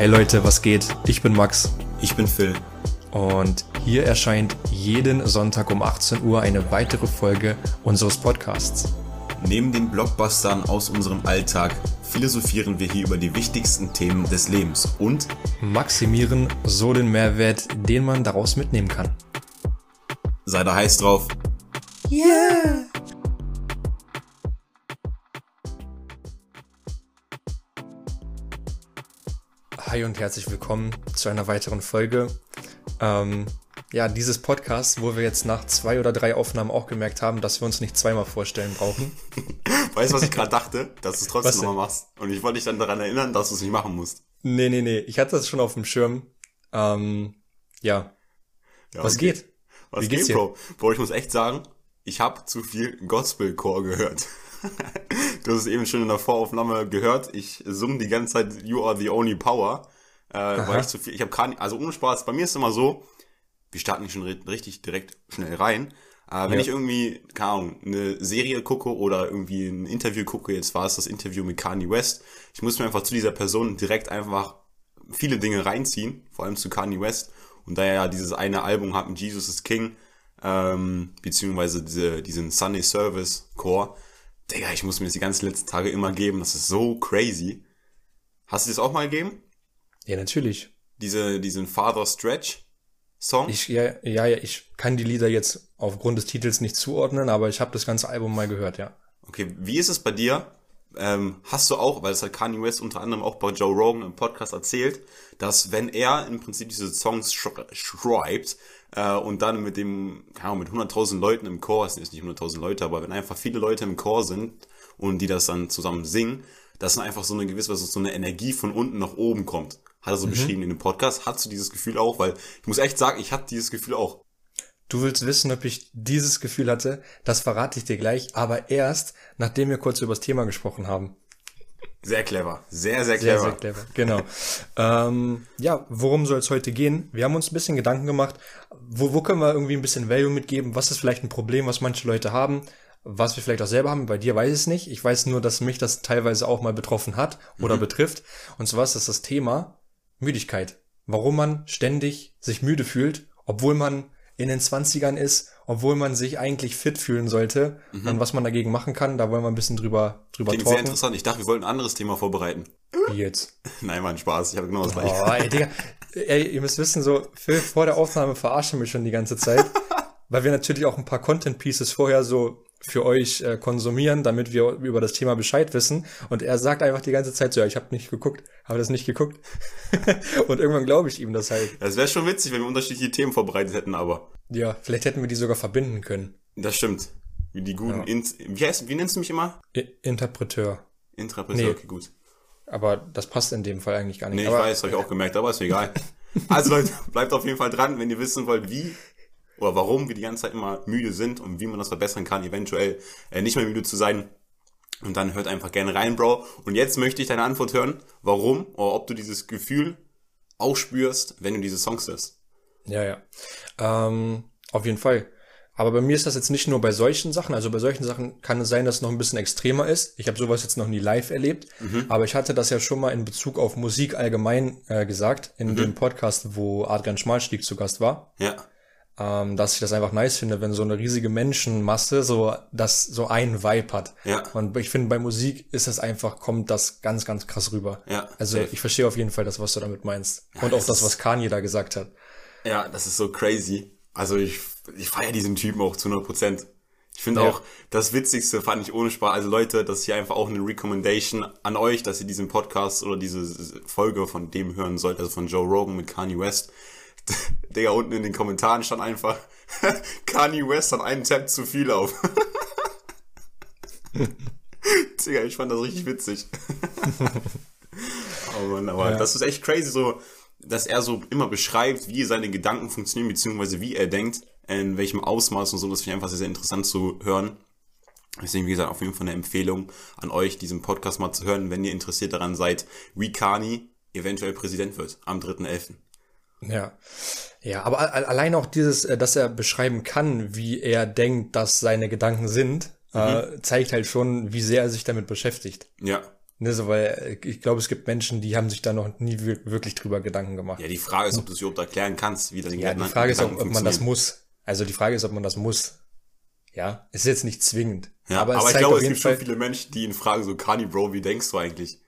Hey Leute, was geht? Ich bin Max Ich bin Phil. und hier erscheint jeden Sonntag um 18 Uhr eine weitere Folge unseres Podcasts. Neben den Blockbustern aus unserem Alltag philosophieren wir hier über die wichtigsten Themen des Lebens und Maximieren so den Mehrwert, den man daraus mitnehmen kann. sei da heiß drauf. Hi und herzlich willkommen zu einer weiteren Folge. Ähm, ja, dieses Podcast, wo wir jetzt nach zwei oder drei Aufnahmen auch gemerkt haben, dass wir uns nicht zweimal vorstellen brauchen. Weißt du, was ich gerade dachte? Dass du es trotzdem nochmal machst. Und ich wollte dich dann daran erinnern, dass du es nicht machen musst. Nee, nee, nee, ich hatte das schon auf dem Schirm. Ähm, ja, Ja, was okay. geht? Was Wie geht's geht, dir? Bro? Bro, ich muss echt sagen, ich habe zu viel Gospelchor gehört. du hast es eben schon in der Voraufnahme gehört. Ich summe die ganze Zeit You Are the Only Power. Äh, weil ich zu viel, ich habe gar also ohne Spaß, bei mir ist es immer so, wir starten nicht schon ri- richtig direkt schnell rein. Äh, wenn Ja. ich irgendwie, keine Ahnung, eine Serie gucke oder irgendwie ein Interview gucke, jetzt war es das Interview mit Kanye West, ich muss mir einfach zu dieser Person direkt einfach viele Dinge reinziehen, vor allem zu Kanye West. Und da er ja dieses eine Album hat mit Jesus is King, ähm, beziehungsweise diese, diesen Sunday Service Chor, Digga, ich muss mir das die ganzen letzten Tage immer geben, das ist so crazy. Hast du das auch mal gegeben? Ja, natürlich. Diese, diesen Father Stretch Song? Ich, ja, ja, ja, ich kann die Lieder jetzt aufgrund des Titels nicht zuordnen, aber ich habe das ganze Album mal gehört, ja. Okay, wie ist es bei dir? Ähm, hast du auch, weil es hat Kanye West unter anderem auch bei Joe Rogan im Podcast erzählt, dass wenn er im Prinzip diese Songs sch schreibt äh, und dann mit dem, keine Ahnung, mit 100.000 Leuten im Chor, es sind jetzt nicht 100.000 Leute, aber wenn einfach viele Leute im Chor sind und die das dann zusammen singen, dass dann einfach so eine gewisse, so eine Energie von unten nach oben kommt. Hat er so beschrieben in dem Podcast. Hast du dieses Gefühl auch? Weil ich muss echt sagen, ich hatte dieses Gefühl auch. Du willst wissen, ob ich dieses Gefühl hatte? Das verrate ich dir gleich, aber erst, nachdem wir kurz über das Thema gesprochen haben. Sehr clever. Sehr, sehr Sehr, clever. sehr clever. Genau. ähm, ja, worum soll es heute gehen? Wir haben uns ein bisschen Gedanken gemacht, wo, wo können wir irgendwie ein bisschen Value mitgeben? Was ist vielleicht ein Problem, was manche Leute haben? Was wir vielleicht auch selber haben, bei dir weiß ich es nicht. Ich weiß nur, dass mich das teilweise auch mal betroffen hat oder betrifft. Und zwar ist das das Thema Müdigkeit. Warum man ständig sich müde fühlt, obwohl man in den 20ern ist, obwohl man sich eigentlich fit fühlen sollte und was man dagegen machen kann, da wollen wir ein bisschen drüber, drüber Klingt sehr talken. interessant. Ich dachte, wir wollten ein anderes Thema vorbereiten. Wie jetzt? Nein, Mann, Spaß. Ich habe genau das gleiche. Oh, ey, Digga. Ey, ihr müsst wissen, so, Phil, vor der Aufnahme verarscht er mich schon die ganze Zeit, weil wir natürlich auch ein paar Content Pieces vorher so für euch äh, konsumieren, damit wir über das Thema Bescheid wissen. Und er sagt einfach die ganze Zeit so, ja, ich habe nicht geguckt, habe das nicht geguckt. und irgendwann glaube ich ihm das halt. Das wäre schon witzig, wenn wir unterschiedliche Themen vorbereitet hätten, aber Ja, vielleicht hätten wir die sogar verbinden können. das stimmt. Wie die guten, Ja. Wie heißt, wie nennst du mich immer? I Interpreteur. Intrapreteur, Nee. okay, gut. Aber das passt in dem Fall eigentlich gar nicht. Nee, ich Aber weiß, habe ich auch gemerkt, aber ist mir egal. Also Leute, bleibt auf jeden Fall dran, wenn ihr wissen wollt, wie oder warum wir die ganze Zeit immer müde sind und wie man das verbessern kann, eventuell äh, nicht mehr müde zu sein. Und dann hört einfach gerne rein, Bro. Und jetzt möchte ich deine Antwort hören, warum oder ob du dieses Gefühl auch spürst, wenn du diese Songs hörst. Ja, ja. Ähm, auf jeden Fall. Aber bei mir ist das jetzt nicht nur bei solchen Sachen. Also bei solchen Sachen kann es sein, dass es noch ein bisschen extremer ist. Ich habe sowas jetzt noch nie live erlebt. Aber ich hatte das ja schon mal in Bezug auf Musik allgemein äh, gesagt, in dem Podcast, wo Adrian Schmalstieg zu Gast war. Ja. Ähm, dass ich das einfach nice finde, wenn so eine riesige Menschenmasse so das so einen Vibe hat. Ja. Und ich finde, bei Musik ist das einfach, kommt das ganz, ganz krass rüber. Ja, Also safe. ich verstehe auf jeden Fall das, was du damit meinst. Und auch das was Kanye da gesagt hat. Ja, das ist so crazy. Also ich, ich feiere diesen Typen auch zu 100 Prozent. Ich finde Ja. auch, das Witzigste fand ich ohne Spaß. Also Leute, das ist hier einfach auch eine Recommendation an euch, dass ihr diesen Podcast oder diese Folge von dem hören sollt, also von Joe Rogan mit Kanye West. Digga, unten in den Kommentaren stand einfach, Kanye West hat einen Tab zu viel auf. Digga, ich fand das richtig witzig. oh Mann, aber Ja. das ist echt crazy, so, dass er so immer beschreibt, wie seine Gedanken funktionieren, beziehungsweise wie er denkt, in welchem Ausmaß und so. Das finde ich einfach sehr, sehr interessant zu hören. Deswegen, wie gesagt, auf jeden Fall eine Empfehlung an euch, diesen Podcast mal zu hören, wenn ihr interessiert daran seid, wie Kani eventuell Präsident wird am 3.11. Ja. Ja, aber allein auch dieses, äh, dass er beschreiben kann, wie er denkt, dass seine Gedanken sind, äh, zeigt halt schon, wie sehr er sich damit beschäftigt. Ja, Ne, so, weil äh, ich glaube, es gibt Menschen, die haben sich da noch nie wirklich drüber Gedanken gemacht. Ja, die Frage ist, ob du es überhaupt erklären kannst, wie das Ja, die Frage ist auch, ob man das muss. Also die Frage ist, ob man das muss. Ja, ist jetzt nicht zwingend. Ja, aber, aber ich glaube, es gibt Fall schon viele Menschen, die ihn fragen, so, Kani, Bro, wie denkst du eigentlich?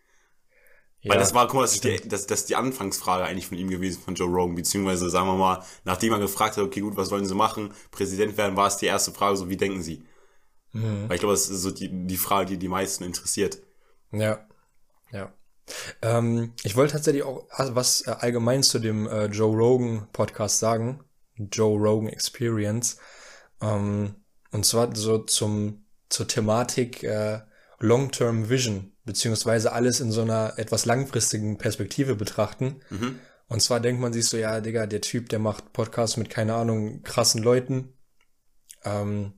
Ja, Weil das war, guck mal, das ist, die, das, das ist die Anfangsfrage eigentlich von ihm gewesen, von Joe Rogan, beziehungsweise sagen wir mal, nachdem er gefragt hat, okay, gut, was wollen sie machen, Präsident werden, war es die erste Frage, so, wie denken sie? Mhm. Weil ich glaube, das ist so die, die Frage, die die meisten interessiert. Ja, ja. Ähm, ich wollte tatsächlich auch was äh, allgemein zu dem äh, Joe Rogan Podcast sagen. Joe Rogan Experience. Ähm, und zwar so zum, zur Thematik äh, Long-Term Vision, beziehungsweise alles in so einer etwas langfristigen Perspektive betrachten. Mhm. Und zwar denkt man sich so, ja, Digga, der Typ, der macht Podcasts mit, keine Ahnung, krassen Leuten. Ähm,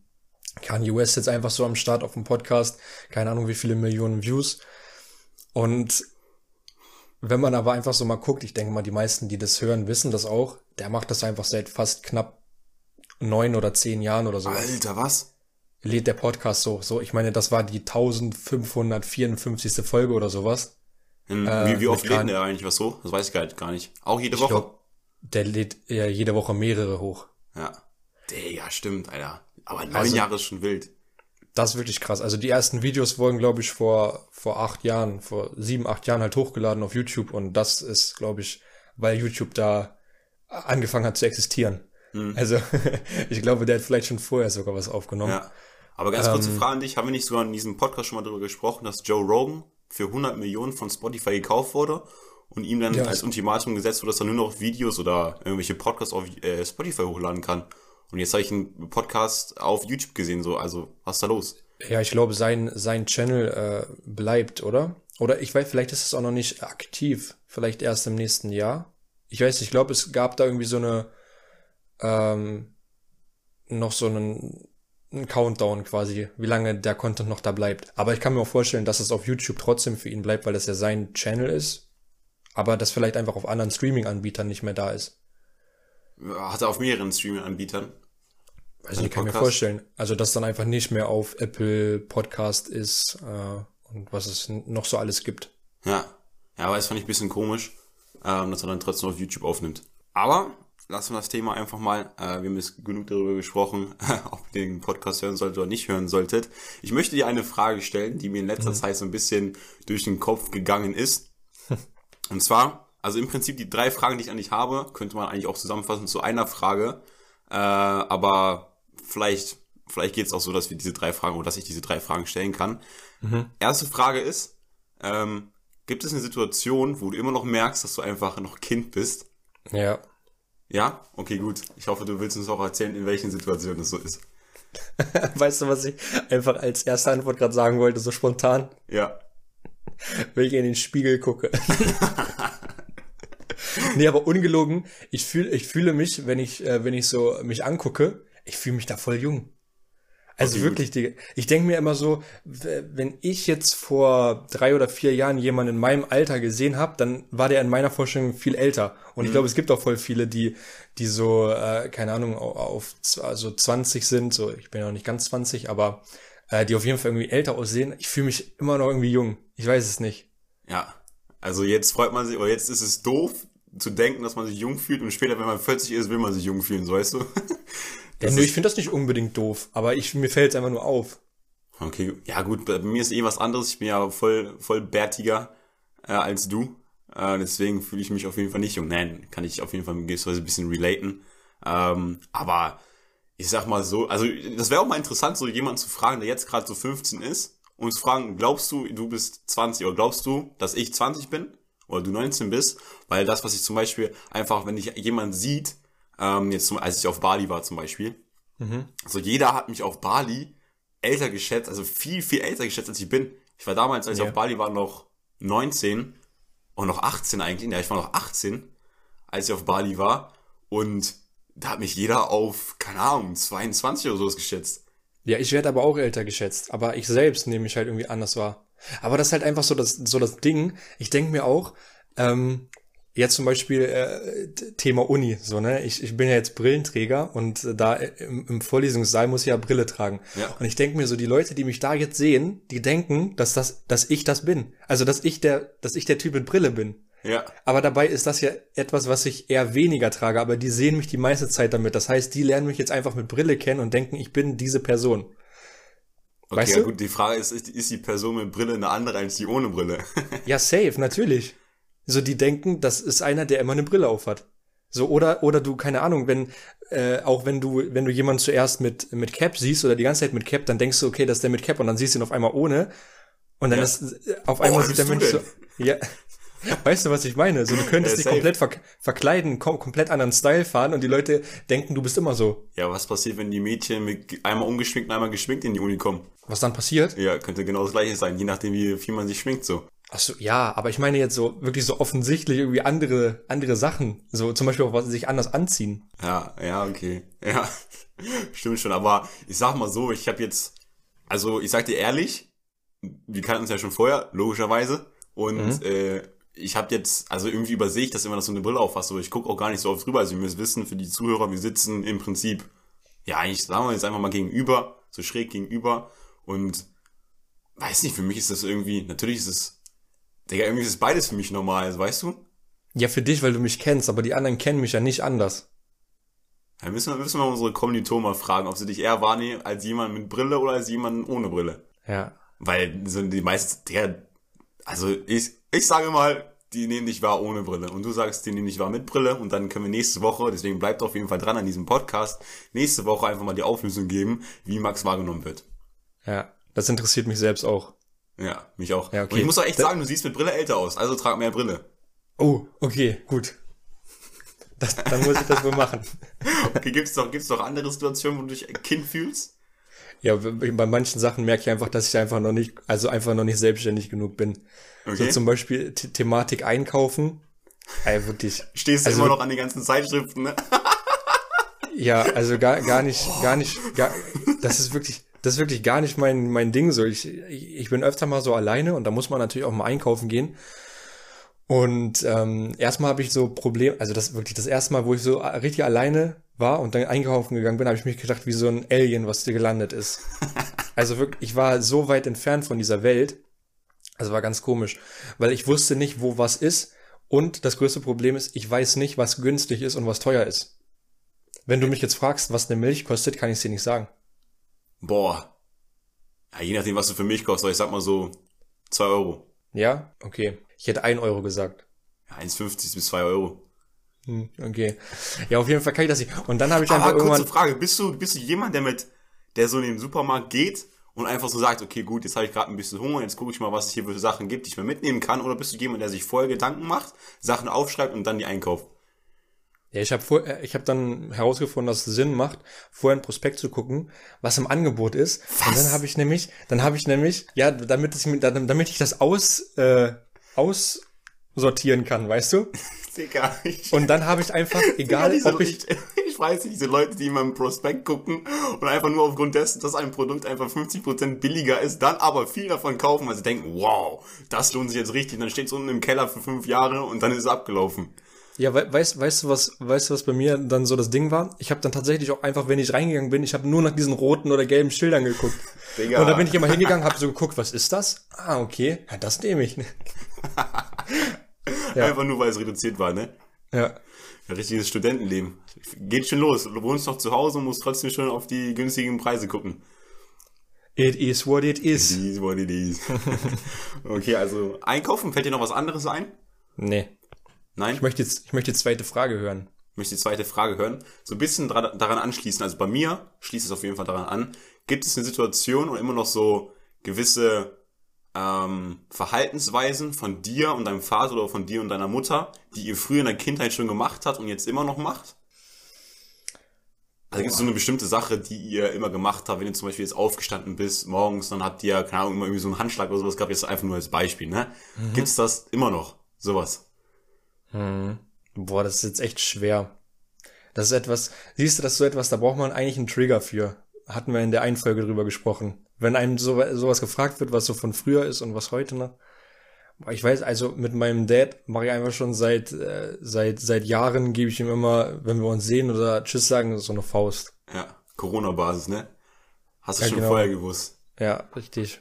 Kanye West jetzt einfach so am Start auf dem Podcast, keine Ahnung, wie viele Millionen Views. Und wenn man aber einfach so mal guckt, ich denke mal, die meisten, die das hören, wissen das auch, der macht das einfach seit fast knapp neun oder zehn Jahren oder so. Alter, was? Lädt der Podcast so, so, ich meine, das war die 1554. Folge oder sowas. In, äh, wie, wie oft lädt der eigentlich was so? Das weiß ich halt gar nicht. Auch jede Woche? Glaub, der lädt ja jede Woche mehrere hoch. Ja. Ja, stimmt, Alter. Aber neun also, Jahre ist schon wild. Das ist wirklich krass. Also die ersten Videos wurden, glaube ich, vor, vor acht Jahren, vor sieben, acht Jahren halt hochgeladen auf YouTube und das ist, glaube ich, weil YouTube da angefangen hat zu existieren. Mhm. Also ich glaube, der hat vielleicht schon vorher sogar was aufgenommen. Ja. Aber ganz kurze ähm, Frage an dich. Haben wir nicht sogar in diesem Podcast schon mal darüber gesprochen, dass Joe Rogan für 100 Millionen von Spotify gekauft wurde und ihm dann ja, als Ultimatum gesetzt wurde, dass er nur noch Videos oder irgendwelche Podcasts auf äh, Spotify hochladen kann? Und jetzt habe ich einen Podcast auf YouTube gesehen, so, also, was ist da los? Ja, ich glaube, sein, sein Channel äh, bleibt, oder? Oder ich weiß, vielleicht ist es auch noch nicht aktiv. Vielleicht erst im nächsten Jahr. Ich weiß, ich glaube, es gab da irgendwie so eine, ähm, noch so einen, einen Countdown quasi, wie lange der Content noch da bleibt. Aber ich kann mir auch vorstellen, dass es auf YouTube trotzdem für ihn bleibt, weil das ja sein Channel ist. Aber das vielleicht einfach auf anderen Streaming-Anbietern nicht mehr da ist. Hat er auf mehreren Streaming-Anbietern? Also ich kann mir vorstellen. Also dass dann einfach nicht mehr auf Apple Podcast ist äh, und was es noch so alles gibt. Ja. Ja, aber das fand ich ein bisschen komisch, ähm, dass er dann trotzdem auf YouTube aufnimmt. Aber lassen wir das Thema einfach mal. Äh, wir haben jetzt genug darüber gesprochen, ob ihr den Podcast hören solltet oder nicht hören solltet. Ich möchte dir eine Frage stellen, die mir in letzter mhm. Zeit so ein bisschen durch den Kopf gegangen ist. Und zwar, also im Prinzip die drei Fragen, die ich an dich habe, könnte man eigentlich auch zusammenfassen zu einer Frage. Äh, aber vielleicht, vielleicht geht es auch so, dass wir diese drei Fragen oder dass ich diese drei Fragen stellen kann. Mhm. Erste Frage ist, ähm, gibt es eine Situation, wo du immer noch merkst, dass du einfach noch Kind bist? Ja. Ja? Okay, gut. Ich hoffe, du willst uns auch erzählen, in welchen Situationen das so ist. weißt du, was ich einfach als erste Antwort gerade sagen wollte, so spontan? Ja. Wenn ich in den Spiegel gucke. nee, aber ungelogen, ich fühle ich fühle mich, wenn ich, äh, wenn ich so mich angucke, ich fühle mich da voll jung. Also okay, wirklich, die, ich denke mir immer so, wenn ich jetzt vor drei oder vier Jahren jemanden in meinem Alter gesehen habe, dann war der in meiner Vorstellung viel älter. Und mhm. ich glaube, es gibt auch voll viele, die, die so, äh, keine Ahnung, auf also 20 sind, so ich bin ja noch nicht ganz 20, aber äh, die auf jeden Fall irgendwie älter aussehen. Ich fühle mich immer noch irgendwie jung. Ich weiß es nicht. Ja. Also jetzt freut man sich, oder jetzt ist es doof, zu denken, dass man sich jung fühlt und später, wenn man 40 ist, will man sich jung fühlen, so weißt du? ja, nö, ich finde das nicht unbedingt doof, aber ich, mir fällt es einfach nur auf. Okay, ja gut, bei mir ist eh was anderes. Ich bin ja voll, voll bärtiger äh, als du. Äh, deswegen fühle ich mich auf jeden Fall nicht jung. Nein, kann ich auf jeden Fall gewisserweise ein bisschen relaten. Ähm, aber ich sag mal so, also das wäre auch mal interessant, so jemanden zu fragen, der jetzt gerade so 15 ist und zu fragen, glaubst du, du bist 20 oder glaubst du, dass ich 20 bin? oder du 19 bist, weil das, was ich zum Beispiel einfach, wenn ich jemand sieht, ähm, jetzt zum, als ich auf Bali war zum Beispiel, mhm. also jeder hat mich auf Bali älter geschätzt, also viel, viel älter geschätzt, als ich bin. Ich war damals, als ja. ich auf Bali war, noch 19 und noch 18 eigentlich, ja, ich war noch 18, als ich auf Bali war und da hat mich jeder auf, keine Ahnung, 22 oder sowas geschätzt. Ja, ich werde aber auch älter geschätzt, aber ich selbst nehme mich halt irgendwie anders wahr. Aber das ist halt einfach so das, so das Ding. Ich denke mir auch, ähm, Jetzt zum Beispiel äh, Thema Uni, so ne. Ich, ich bin ja jetzt Brillenträger und äh, da im, im Vorlesungssaal muss ich ja Brille tragen. Ja. Und ich denke mir so, die Leute, die mich da jetzt sehen, die denken, dass das, dass ich das bin. Also dass ich der, dass ich der Typ mit Brille bin. Ja. Aber dabei ist das ja etwas, was ich eher weniger trage, aber die sehen mich die meiste Zeit damit. Das heißt, die lernen mich jetzt einfach mit Brille kennen und denken, ich bin diese Person. Okay, Weißt ja du? gut, die Frage ist, ist, ist die Person mit Brille eine andere als die ohne Brille? Ja, safe, natürlich. So, die denken, das ist einer, der immer eine Brille aufhat. So, oder, oder du, keine Ahnung, wenn, äh, auch wenn du, wenn du jemanden zuerst mit, mit Cap siehst oder die ganze Zeit mit Cap, dann denkst du, okay, das ist der mit Cap und dann siehst du ihn auf einmal ohne. Und dann Ja. ist, äh, auf einmal wer sieht der Mensch so, ja. Weißt du, was ich meine? So, du könntest Ja, dich komplett ver verkleiden, kom komplett anderen Style fahren und die Leute denken, du bist immer so. ja, was passiert, wenn die Mädchen mit einmal ungeschminkt und einmal geschminkt in die Uni kommen? Was dann passiert? Ja, könnte genau das gleiche sein, je nachdem, wie viel man sich schminkt so. Ach so, ja, aber ich meine jetzt so wirklich so offensichtlich irgendwie andere, andere Sachen. So zum Beispiel auch was sich anders anziehen. Ja, ja, okay. Ja, stimmt schon. Aber ich sag mal so, ich habe jetzt, also ich sag dir ehrlich, wir kannten uns ja schon vorher, logischerweise. Und äh, ich habe jetzt, also irgendwie übersehe ich das immer, dass du eine Brille aufhast, aber ich gucke auch gar nicht so oft drüber. Also ihr müsst wissen, für die Zuhörer, wir sitzen im Prinzip, ja, eigentlich sagen wir jetzt einfach mal gegenüber, so schräg gegenüber. Und weiß nicht, für mich ist das irgendwie, natürlich ist es, Digga, irgendwie ist es beides für mich normal, also, weißt du? Ja, für dich, weil du mich kennst, aber die anderen kennen mich ja nicht anders. Da müssen wir, müssen wir unsere Kommilitonen mal fragen, ob sie dich eher wahrnehmen als jemand mit Brille oder als jemand ohne Brille. Ja. Weil so die meisten, der, also ich, ich sage mal, die nehmen dich wahr ohne Brille. Und du sagst, die nehmen dich wahr mit Brille. Und dann können wir nächste Woche, deswegen bleibt auf jeden Fall dran an diesem Podcast, nächste Woche einfach mal die Auflösung geben, wie Max wahrgenommen wird. Ja. Das interessiert mich selbst auch. Ja, mich auch. Ja, okay. Und ich muss auch echt Da- sagen, du siehst mit Brille älter aus, also trag mehr Brille. Oh, okay, gut. Das, dann muss ich das wohl machen. Okay, gibt's doch, gibt's doch andere Situationen, wo du dich Kind fühlst? Ja, bei manchen Sachen merke ich einfach, dass ich einfach noch nicht, also einfach noch nicht selbstständig genug bin. Okay. So zum Beispiel The Thematik einkaufen. Ey, wirklich. Stehst du Also- immer noch an den ganzen Zeitschriften, ne? Ja, also gar, gar nicht, gar nicht, gar, das ist wirklich, das ist wirklich gar nicht mein, mein Ding so. Ich, ich bin öfter mal so alleine und da muss man natürlich auch mal einkaufen gehen. Und ähm, erstmal habe ich so Problem, also das ist wirklich das erste Mal, wo ich so richtig alleine war und dann einkaufen gegangen bin, habe ich mich gedacht, wie so ein Alien, was dir gelandet ist. Also wirklich, ich war so weit entfernt von dieser Welt. Also war ganz komisch, weil ich wusste nicht, wo was ist. Und das größte Problem ist, ich weiß nicht, was günstig ist und was teuer ist. Wenn du mich jetzt fragst, was eine Milch kostet, kann ich es dir nicht sagen. Boah. Ja, je nachdem, was du für mich kostet, aber ich sag mal so 2 Euro. Ja? Okay. Ich hätte ein Euro gesagt. Ja, 1,50 bis 2 Euro. Hm, okay. Ja, auf jeden Fall kann ich das nicht. Und dann habe ich einfach Aber kurze irgendwann. Frage, bist du, bist du jemand, der mit, der so in den Supermarkt geht und einfach so sagt, okay, gut, jetzt habe ich gerade ein bisschen Hunger, jetzt gucke ich mal, was es hier für Sachen gibt, die ich mir mitnehmen kann, oder bist du jemand, der sich vorher Gedanken macht, Sachen aufschreibt und dann die einkauft? Ja, ich habe vor, äh, ich habe dann herausgefunden, dass es Sinn macht, vorher ein Prospekt zu gucken, was im Angebot ist. Und dann habe ich nämlich, dann habe ich nämlich, ja, damit ich, damit ich das aus, äh, aussortieren kann, weißt du? Digga, ich, Und dann habe ich einfach, Digga, egal diese, ob ich, ich, ich weiß nicht, diese Leute, die immer im Prospekt gucken und einfach nur aufgrund dessen, dass ein Produkt einfach 50% billiger ist, dann aber viel davon kaufen, weil sie denken, wow, das lohnt sich jetzt richtig, dann steht es unten im Keller für fünf Jahre und dann ist es abgelaufen. Ja, we weißt, weißt du was, weißt du was bei mir dann so das Ding war? Ich habe dann tatsächlich auch einfach, wenn ich reingegangen bin, ich habe nur nach diesen roten oder gelben Schildern geguckt. Digga. Und da bin ich immer hingegangen, habe so geguckt, was ist das? Ah, okay, ja, das nehme ich. Ja. Einfach nur, weil es reduziert war, ne? Ja. Ja, richtiges Studentenleben. Geht schon los. Du wohnst noch zu Hause und musst trotzdem schon auf die günstigen Preise gucken. It is what it is. Dies, what it is. okay, also einkaufen, fällt dir noch was anderes ein? Nee. Nein? Ich möchte jetzt, ich möchte die zweite Frage hören. Ich möchte die zweite Frage hören. So ein bisschen daran anschließen. Also bei mir schließt es auf jeden Fall daran an. Gibt es eine Situation und immer noch so gewisse ähm, Verhaltensweisen von dir und deinem Vater oder von dir und deiner Mutter, die ihr früher in der Kindheit schon gemacht habt und jetzt immer noch macht? Also gibt es so eine bestimmte Sache, die ihr immer gemacht habt, wenn ihr zum Beispiel jetzt aufgestanden bist morgens, dann habt ihr, keine Ahnung, immer irgendwie so einen Handschlag oder sowas gehabt, jetzt einfach nur als Beispiel, ne? Gibt's das immer noch? Sowas. Boah, das ist jetzt echt schwer. Das ist etwas, siehst du, das ist so etwas, da braucht man eigentlich einen Trigger für. Hatten wir in der einen Folge drüber gesprochen. Wenn einem so, sowas gefragt wird, was so von früher ist und was heute noch. Ich weiß, also mit meinem Dad mache ich einfach schon seit, äh, seit, seit Jahren gebe ich ihm immer, wenn wir uns sehen oder Tschüss sagen, so eine Faust. Ja, Corona-Basis, ne? Hast du Ja, schon genau. vorher gewusst. Ja, richtig.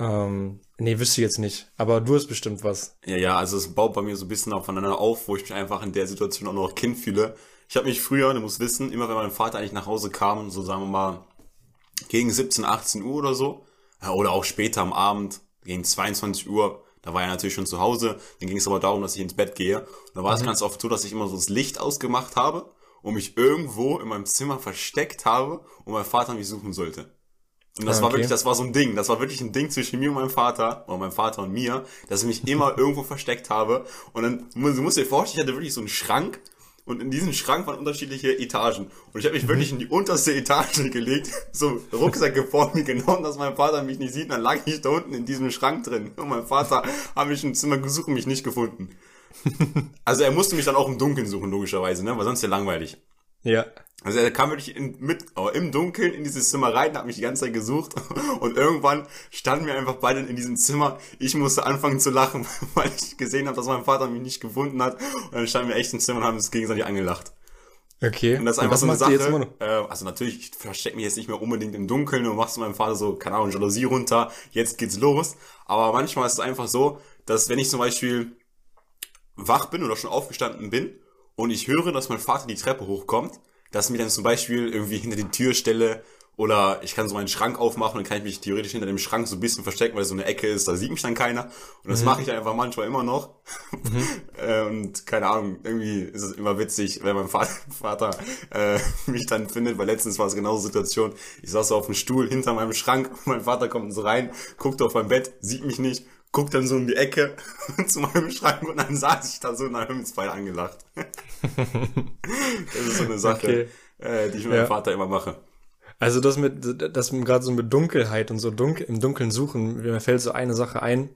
Ähm, nee, wüsste ich jetzt nicht. Aber du hast bestimmt was. Ja, ja, also es baut bei mir so ein bisschen aufeinander auf, wo ich mich einfach in der Situation auch noch Kind fühle. Ich habe mich früher, du musst wissen, immer wenn mein Vater eigentlich nach Hause kam, so sagen wir mal gegen 17, 18 Uhr oder so, oder auch später am Abend, gegen 22 Uhr, da war er natürlich schon zu Hause, dann ging es aber darum, dass ich ins Bett gehe. Und da war es ganz oft so, dass ich immer so das Licht ausgemacht habe und mich irgendwo in meinem Zimmer versteckt habe und mein Vater mich suchen sollte. Und das Ah, war okay. wirklich, das war so ein Ding. Das war wirklich ein Ding zwischen mir und meinem Vater, oder meinem Vater und mir, dass ich mich immer irgendwo versteckt habe. Und dann, du musst dir vorstellen, ich hatte wirklich so einen Schrank. Und in diesem Schrank waren unterschiedliche Etagen. Und ich habe mich Mhm. wirklich in die unterste Etage gelegt, so Rucksäcke vor mir genommen, dass mein Vater mich nicht sieht. Und dann lag ich da unten in diesem Schrank drin. Und mein Vater hat mich im Zimmer gesucht und mich nicht gefunden. Also er musste mich dann auch im Dunkeln suchen, logischerweise, ne? Weil sonst ja langweilig. Ja. Also er kam wirklich in, mit, oh, im Dunkeln in dieses Zimmer rein, hat mich die ganze Zeit gesucht und irgendwann standen wir einfach beide in diesem Zimmer. Ich musste anfangen zu lachen, weil ich gesehen habe, dass mein Vater mich nicht gefunden hat und dann standen wir echt im Zimmer und haben uns gegenseitig angelacht. Okay. Und das ist einfach so eine Sache. Äh, also natürlich, ich verstecke mich jetzt nicht mehr unbedingt im Dunkeln und machst meinem Vater so, keine Ahnung, Jalousie runter, jetzt geht's los. Aber manchmal ist es einfach so, dass wenn ich zum Beispiel wach bin oder schon aufgestanden bin und ich höre, dass mein Vater die Treppe hochkommt, dass ich mich dann zum Beispiel irgendwie hinter die Tür stelle oder ich kann so meinen Schrank aufmachen und kann ich mich theoretisch hinter dem Schrank so ein bisschen verstecken, weil es so eine Ecke ist, da sieht mich dann keiner. Und das mache ich einfach manchmal immer noch. Äh, und keine Ahnung, irgendwie ist es immer witzig, wenn mein Vater, Vater äh, mich dann findet, weil letztens war es genauso Situation. Ich saß so auf dem Stuhl hinter meinem Schrank, mein Vater kommt so rein, guckt auf mein Bett, sieht mich nicht, guckt dann so in die Ecke zu meinem Schrank und dann saß ich da so und dann haben uns beide angelacht. das ist so eine Sache, Okay. äh, die ich mit Ja. meinem Vater immer mache. Also das mit, das gerade so mit Dunkelheit und so dunkel, im Dunkeln suchen, mir fällt so eine Sache ein.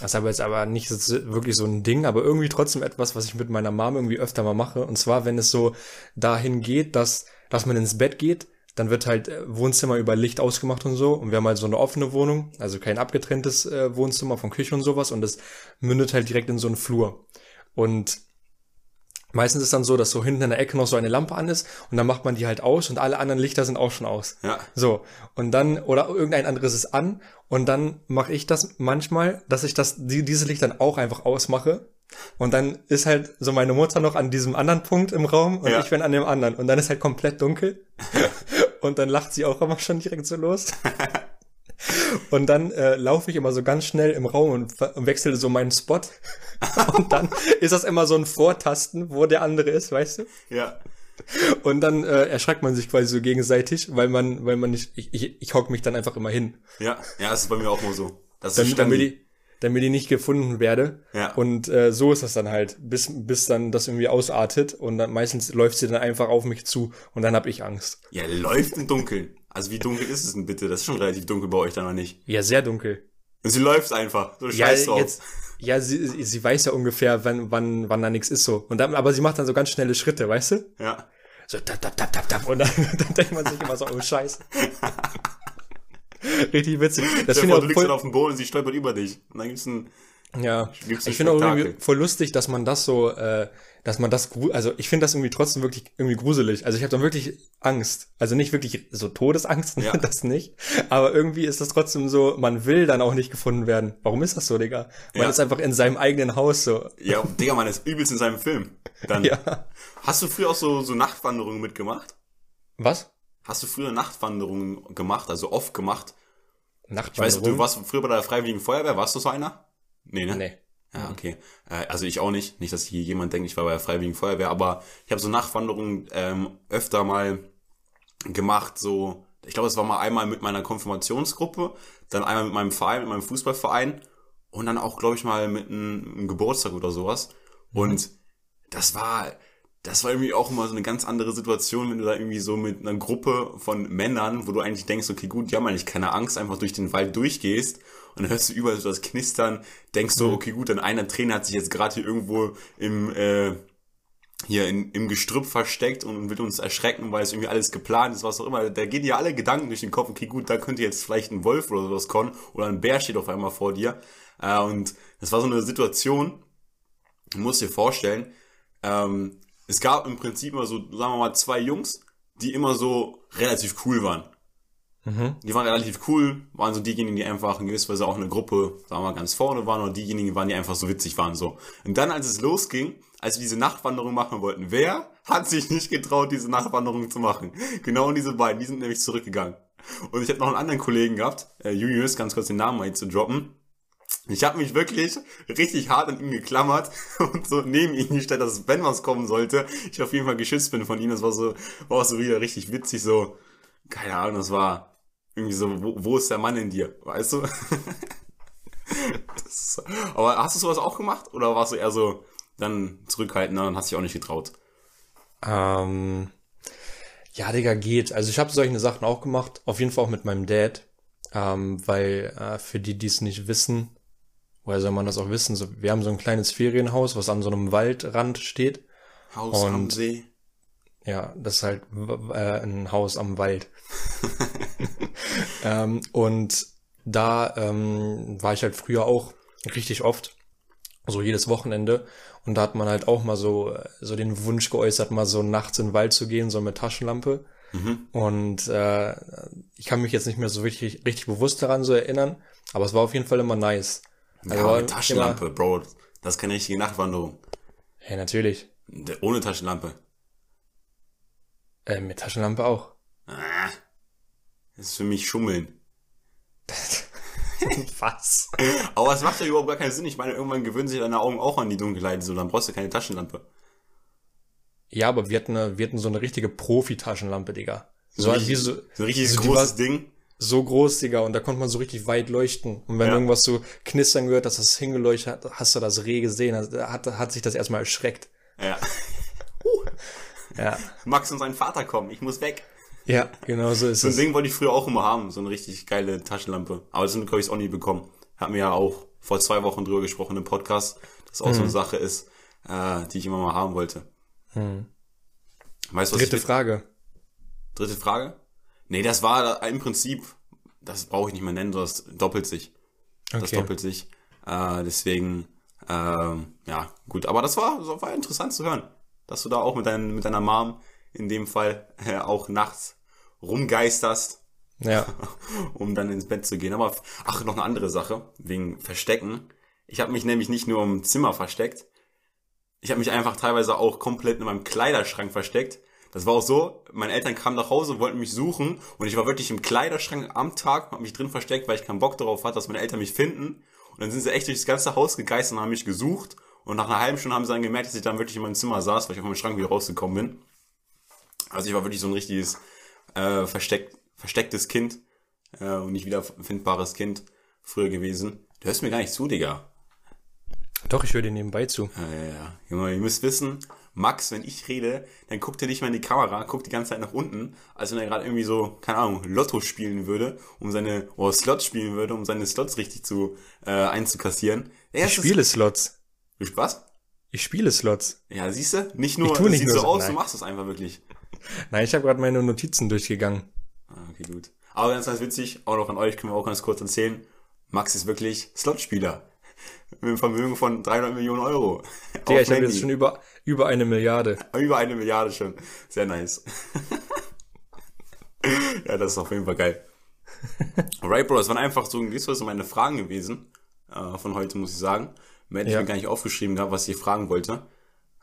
Das ist aber jetzt aber nicht wirklich so ein Ding, aber irgendwie trotzdem etwas, was ich mit meiner Mom irgendwie öfter mal mache. Und zwar, wenn es so dahin geht, dass, dass man ins Bett geht, dann wird halt äh, Wohnzimmer über Licht ausgemacht und so. Und wir haben halt so eine offene Wohnung, also kein abgetrenntes äh, Wohnzimmer von Küche und sowas. Und das mündet halt direkt in so einen Flur. Und meistens ist dann so, dass so hinten in der Ecke noch so eine Lampe an ist und dann macht man die halt aus und alle anderen Lichter sind auch schon aus. Ja. So, und dann, oder irgendein anderes ist an und dann mache ich das manchmal, dass ich das, die, diese Lichter dann auch einfach ausmache. Und dann ist halt so meine Mutter noch an diesem anderen Punkt im Raum und Ja. ich bin an dem anderen. Und dann ist halt komplett dunkel. und dann lacht sie auch immer schon direkt so los. Und dann äh, laufe ich immer so ganz schnell im Raum und und wechsle so meinen Spot. Und dann ist das immer so ein Vortasten, wo der andere ist, weißt du? Ja. Und dann äh, erschreckt man sich quasi so gegenseitig, weil man, weil man nicht, ich, ich, ich hock mich dann einfach immer hin, Ja. Ja, das ist bei mir auch immer so. Das ist damit, ich, damit ich nicht gefunden werde. Ja. Und äh, so ist das dann halt, bis, bis dann das irgendwie ausartet und dann meistens läuft sie dann einfach auf mich zu und dann hab ich Angst. Ja, läuft im Dunkeln. Also wie dunkel ist es denn bitte? Das ist schon relativ dunkel bei euch dann noch nicht. Ja, sehr dunkel. Und sie läuft einfach. So Ja, scheiß drauf. jetzt, ja, sie, sie sie weiß ja ungefähr, wann, wann, wann da nichts ist so. Und dann, aber sie macht dann so ganz schnelle Schritte, weißt du? Ja. So tap, tap, tap, tap, tap. Und dann, dann denkt man sich immer so, oh Scheiße. Richtig witzig. Das finde ich du auch liegst voll, dann auf dem Boden und sie stolpert über dich. Und dann gibt's ein, Ja, Gibt's ein ich finde auch irgendwie voll lustig, dass man das so, äh, dass man das, also ich finde das irgendwie trotzdem wirklich irgendwie gruselig. Also ich habe dann wirklich Angst. Also nicht wirklich so Todesangst, Ja. das nicht. Aber irgendwie ist das trotzdem so, man will dann auch nicht gefunden werden. Warum ist das so, Digga? Man Ja. ist einfach in seinem eigenen Haus so. ja, Digga, man ist übelst in seinem Film. Dann, Ja. hast du früher auch so, so Nachtwanderungen mitgemacht? Was? Hast du früher Nachtwanderungen gemacht, also oft gemacht? Ich weiß, du warst früher bei der Freiwilligen Feuerwehr, warst du so einer? Nee, ne? Nee. Ja, okay. Äh, also ich auch nicht. Nicht, dass hier jemand denkt, ich war bei der Freiwilligen Feuerwehr, aber ich habe so Nachtwanderungen ähm, öfter mal gemacht. So, ich glaube, es war mal einmal mit meiner Konfirmationsgruppe, dann einmal mit meinem Verein, mit meinem Fußballverein und dann auch, glaube ich, mal mit einem, einem Geburtstag oder sowas. Und das war, das war irgendwie auch immer so eine ganz andere Situation, wenn du da irgendwie so mit einer Gruppe von Männern, wo du eigentlich denkst, okay, gut, die haben eigentlich keine Angst, einfach durch den Wald durchgehst und dann hörst du überall so das Knistern, denkst so, okay, gut, dann einer Trainer hat sich jetzt gerade hier irgendwo im, äh, hier in, im Gestrüpp versteckt und will uns erschrecken, weil es irgendwie alles geplant ist, was auch immer. Da gehen ja alle Gedanken durch den Kopf, okay, gut, da könnte jetzt vielleicht ein Wolf oder sowas kommen oder ein Bär steht auf einmal vor dir. Äh, und das war so eine Situation, du musst dir vorstellen, ähm, es gab im Prinzip immer so, sagen wir mal, zwei Jungs, die immer so relativ cool waren. Mhm. Die waren relativ cool, waren so diejenigen, die einfach in gewisser Weise auch eine Gruppe, sagen wir mal, ganz vorne waren oder diejenigen waren, die einfach so witzig waren, so. Und dann, als es losging, als wir diese Nachtwanderung machen wollten, wer hat sich nicht getraut, diese Nachtwanderung zu machen? Genau diese beiden, die sind nämlich zurückgegangen. Und ich habe noch einen anderen Kollegen gehabt, äh, Julius, ganz kurz den Namen mal zu droppen. Ich habe mich wirklich richtig hart an ihn geklammert und so neben ihn gestellt, dass wenn was kommen sollte, ich auf jeden Fall geschützt bin von ihm. Das war so, war so wieder richtig witzig, so, keine Ahnung, das war irgendwie so, wo, wo ist der Mann in dir, weißt du? das, aber hast du sowas auch gemacht oder warst du eher so dann zurückhaltender und hast dich auch nicht getraut? Ähm, ja, Digga, geht. Also ich habe solche Sachen auch gemacht, auf jeden Fall auch mit meinem Dad, ähm, weil äh, für die, die es nicht wissen, woher soll man das auch wissen? So, wir haben so ein kleines Ferienhaus, was an so einem Waldrand steht. Haus und, am See. Ja, das ist halt äh, ein Haus am Wald. ähm, und da ähm, war ich halt früher auch richtig oft, so jedes Wochenende. Und da hat man halt auch mal so, so den Wunsch geäußert, mal so nachts in den Wald zu gehen, so mit Taschenlampe. Mhm. Und äh, ich kann mich jetzt nicht mehr so richtig, richtig bewusst daran so erinnern, aber es war auf jeden Fall immer nice. Also ja, mit Taschenlampe, immer, Bro, das ist keine richtige Nachtwanderung. Ja, natürlich. Ohne Taschenlampe. Äh, mit Taschenlampe auch. Ah, das ist für mich Schummeln. Was? Aber es macht ja überhaupt gar keinen Sinn. Ich meine, irgendwann gewöhnen sich deine Augen auch an die Dunkelheit, so dann brauchst du keine Taschenlampe. Ja, aber wir hatten, eine, wir hatten so eine richtige Profi-Taschenlampe, Digga. So, so, richtig, so, so ein richtiges so großes Ding so groß, Digga, und da konnte man so richtig weit leuchten. Und wenn ja. irgendwas so knistern gehört, dass das hingeleuchtet hat, hast du das Reh gesehen, hat, hat sich das erstmal erschreckt. Ja. uh. Ja. Max und sein Vater kommen, ich muss weg. Ja, genau so ist so es. So ein Ding wollte ich früher auch immer haben, so eine richtig geile Taschenlampe. Aber das habe ich auch nie bekommen. Haben wir ja auch vor zwei Wochen drüber gesprochen im Podcast, dass auch mhm. so eine mhm. Sache ist, äh, die ich immer mal haben wollte. Mhm. Weißt du, was Dritte Frage. Dritte Frage? Nee, das war im Prinzip, das brauche ich nicht mehr nennen, das doppelt sich. Okay. Das doppelt sich. Äh, deswegen, ähm, ja, gut. Aber das war, das war interessant zu hören, dass du da auch mit, dein, mit deiner Mom in dem Fall äh, auch nachts rumgeisterst. Ja. um dann ins Bett zu gehen. Aber, ach, noch eine andere Sache, wegen Verstecken. Ich habe mich nämlich nicht nur im Zimmer versteckt, ich habe mich einfach teilweise auch komplett in meinem Kleiderschrank versteckt, das war auch so, meine Eltern kamen nach Hause und wollten mich suchen und ich war wirklich im Kleiderschrank am Tag, hab mich drin versteckt, weil ich keinen Bock darauf hatte, dass meine Eltern mich finden. Und dann sind sie echt durchs ganze Haus gegeistert und haben mich gesucht. Und nach einer halben Stunde haben sie dann gemerkt, dass ich dann wirklich in meinem Zimmer saß, weil ich auf meinem Schrank wieder rausgekommen bin. Also ich war wirklich so ein richtiges äh, versteck, verstecktes Kind äh, und nicht wiederfindbares Kind früher gewesen. Du hörst mir gar nicht zu, Digga. Doch, ich höre dir nebenbei zu. Ja, ja, ja. Junge, ihr müsst wissen, Max, wenn ich rede, dann guckt er nicht mal in die Kamera, guckt die ganze Zeit nach unten, als wenn er gerade irgendwie so, keine Ahnung, Lotto spielen würde, um seine, oder Slots spielen würde, um seine Slots richtig zu, äh, einzukassieren. Ich spiele Slots. Du was? Ich spiele Slots. Ja, siehst du? Nicht nur, ich tu nicht sieht nur so aus, nein. du machst es einfach wirklich. Nein, ich habe gerade meine Notizen durchgegangen. Ah, okay, gut. Aber ganz, ganz witzig, auch noch an euch können wir auch ganz kurz erzählen. Max ist wirklich Slotspieler mit einem Vermögen von 300 Millionen Euro. Ja, ich habe jetzt schon über, über eine Milliarde. Über eine Milliarde schon. Sehr nice. ja, das ist auf jeden Fall geil. Alright, Bro, das waren einfach so, das waren meine Fragen gewesen äh, von heute, muss ich sagen. Mehr hätte ich mir gar nicht aufgeschrieben gehabt, was ich fragen wollte.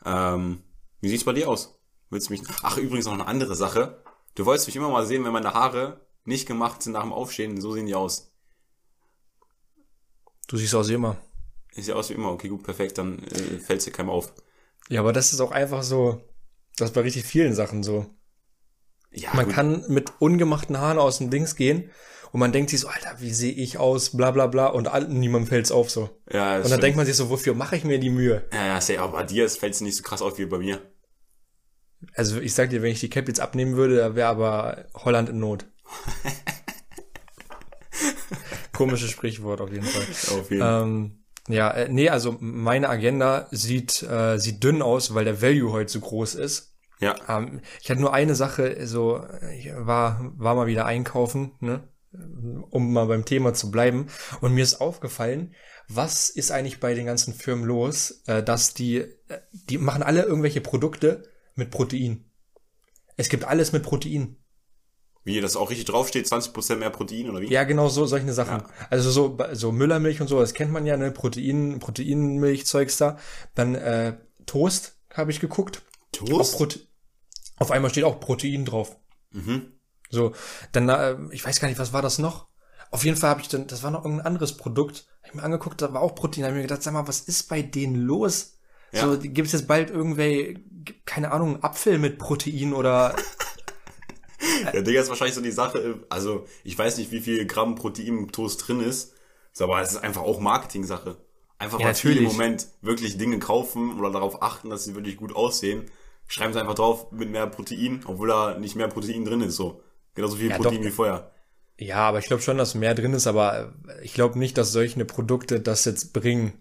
Ähm, wie sieht's bei dir aus? Willst du mich? Ach, übrigens noch eine andere Sache. Du wolltest mich immer mal sehen, wenn meine Haare nicht gemacht sind nach dem Aufstehen. So sehen die aus. Du siehst aus wie immer. Ich sehe aus wie immer. Okay, gut, perfekt. Dann äh, fällt dir keinem auf. Ja, aber das ist auch einfach so, das ist bei richtig vielen Sachen so. Ja, man gut. kann mit ungemachten Haaren aus dem Dings gehen und man denkt sich so, Alter, wie sehe ich aus, bla bla bla und all, niemandem fällt's auf so. Ja, und dann stimmt. denkt man sich so, wofür mache ich mir die Mühe? Ja, ja, sehr, aber bei dir fällt es nicht so krass auf wie bei mir. Also ich sag dir, wenn ich die Cap jetzt abnehmen würde, da wäre aber Holland in Not. Komisches Sprichwort auf jeden Fall. Auf jeden. Ähm, Ja, äh, nee, also meine Agenda sieht, äh, sieht dünn aus, weil der Value heute so groß ist. Ja. Ähm, ich hatte nur eine Sache, so ich war, war mal wieder einkaufen, ne? um mal beim Thema zu bleiben. Und mir ist aufgefallen, was ist eigentlich bei den ganzen Firmen los, äh, dass die, äh, die machen alle irgendwelche Produkte mit Protein. Es gibt alles mit Protein. Wie das auch richtig draufsteht, 20% mehr Protein oder wie? Ja, genau so, solche Sachen. Ja. Also so, so Müllermilch und so, das kennt man ja, ne, Protein, Proteinmilchzeugs da. Dann äh, Toast habe ich geguckt. Toast? Auf, auf, einmal steht auch Protein drauf. Mhm. So, dann, äh, ich weiß gar nicht, was war das noch? Auf jeden Fall habe ich dann, das war noch irgendein anderes Produkt, hab ich mir angeguckt, da war auch Protein, hab ich mir gedacht, sag mal, was ist bei denen los? Ja. So, gibt es jetzt bald irgendwelche, keine Ahnung, Apfel mit Protein oder ja, Digga, ist wahrscheinlich so die Sache, also ich weiß nicht, wie viel Gramm Protein im Toast drin ist, aber es ist einfach auch Marketing-Sache. Einfach ja, viele im Moment wirklich Dinge kaufen oder darauf achten, dass sie wirklich gut aussehen, schreiben sie einfach drauf mit mehr Protein, obwohl da nicht mehr Protein drin ist, so. Genauso viel ja, Protein doch. wie vorher. Ja, aber ich glaube schon, dass mehr drin ist, aber ich glaube nicht, dass solche Produkte das jetzt bringen.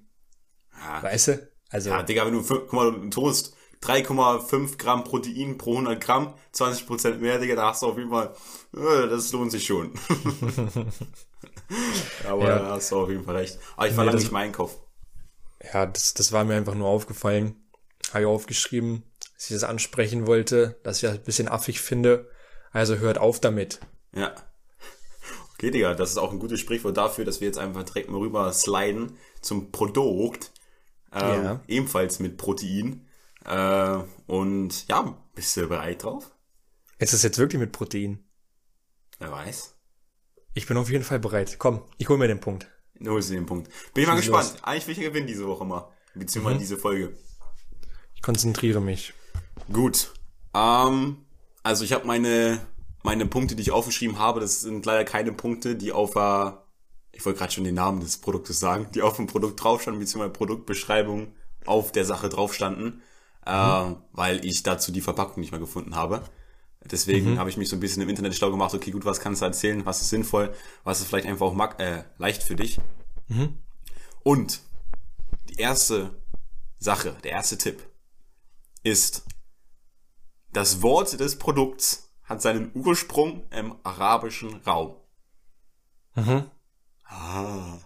Ja. Weißt du? Also. Ja, Digga, wenn du, guck mal, ein Toast, 3,5 Gramm Protein pro 100 Gramm, 20 Prozent mehr, Digga, da hast du auf jeden Fall, äh, das lohnt sich schon. Aber ja. da hast du auf jeden Fall recht. Aber ich verlange nee, nicht meinen Einkauf. Ja, das, das war mir einfach nur aufgefallen. Habe ich aufgeschrieben, dass ich das ansprechen wollte, dass ich das ein bisschen affig finde. Also hört auf damit. Ja. Okay, Digga, das ist auch ein gutes Sprichwort dafür, dass wir jetzt einfach direkt mal rüber sliden zum Produkt. Ähm, ja. Ebenfalls mit Protein. Äh, und ja, bist du bereit drauf? Ist es jetzt wirklich mit Protein? Wer weiß. Ich bin auf jeden Fall bereit. Komm, ich hol mir den Punkt. Du holst den Punkt. Bin ich mal gespannt. Los. Eigentlich will ich gewinnen diese Woche mal. Beziehungsweise mhm. diese Folge. Ich konzentriere mich. Gut. Ähm, also ich habe meine, meine Punkte, die ich aufgeschrieben habe, das sind leider keine Punkte, die auf der, ich wollte gerade schon den Namen des Produktes sagen, die auf dem Produkt draufstanden, beziehungsweise Produktbeschreibung auf der Sache draufstanden äh, weil ich dazu die Verpackung nicht mehr gefunden habe. Deswegen mhm. habe ich mich so ein bisschen im Internet schlau gemacht, okay, gut, was kannst du erzählen, was ist sinnvoll, was ist vielleicht einfach auch mag, äh, leicht für dich. Mhm. Und die erste Sache, der erste Tipp ist, das Wort des Produkts hat seinen Ursprung im arabischen Raum. Mhm. Ah.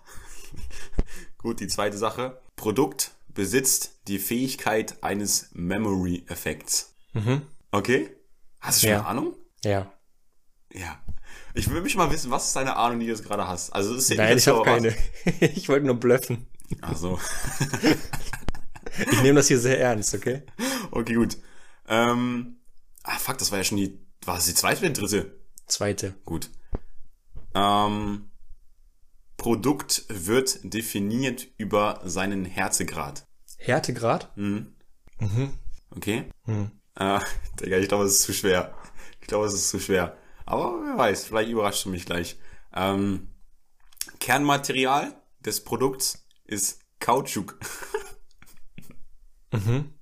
Gut, die zweite Sache. Produkt besitzt die Fähigkeit eines Memory-Effekts. Mhm. Okay? Hast du schon ja. eine Ahnung? Ja. Ja. Ich will mich mal wissen, was ist deine Ahnung, die du jetzt gerade hast? Also ist ja Nein, ich habe keine. ich wollte nur blöffen. Ach so. ich nehme das hier sehr ernst, okay? Okay, gut. Ähm, ah, fuck, das war ja schon die, war das die zweite oder die dritte? Zweite. Gut. Ähm, Produkt wird definiert über seinen Härtegrad. Härtegrad? Mhm. Mhm. Okay. Mhm. Äh, Digga, ich glaube, es ist zu schwer. Ich glaube, es ist zu schwer. Aber wer weiß, vielleicht überrascht du mich gleich. Ähm, Kernmaterial des Produkts ist Kautschuk. mhm.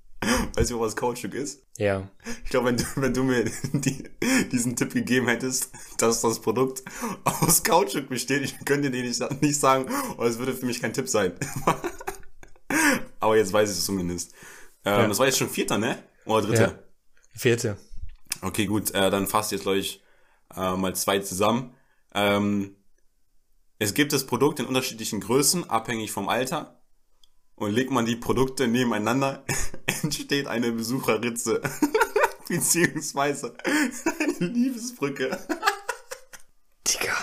Weißt du, was Kautschuk ist? Ja. Ich glaube, wenn du, wenn du mir die, diesen Tipp gegeben hättest, dass das Produkt aus Kautschuk besteht, ich könnte dir nicht, nicht sagen, oh, es würde für mich kein Tipp sein. Aber jetzt weiß ich es zumindest. Ähm, ja. Das war jetzt schon vierter, ne? Oder dritte? Ja. Vierte. Okay, gut. Äh, dann fasst jetzt, glaube ich, äh, mal zwei zusammen. Ähm, es gibt das Produkt in unterschiedlichen Größen, abhängig vom Alter. Und legt man die Produkte nebeneinander, entsteht eine Besucherritze. Beziehungsweise eine Liebesbrücke. Digga.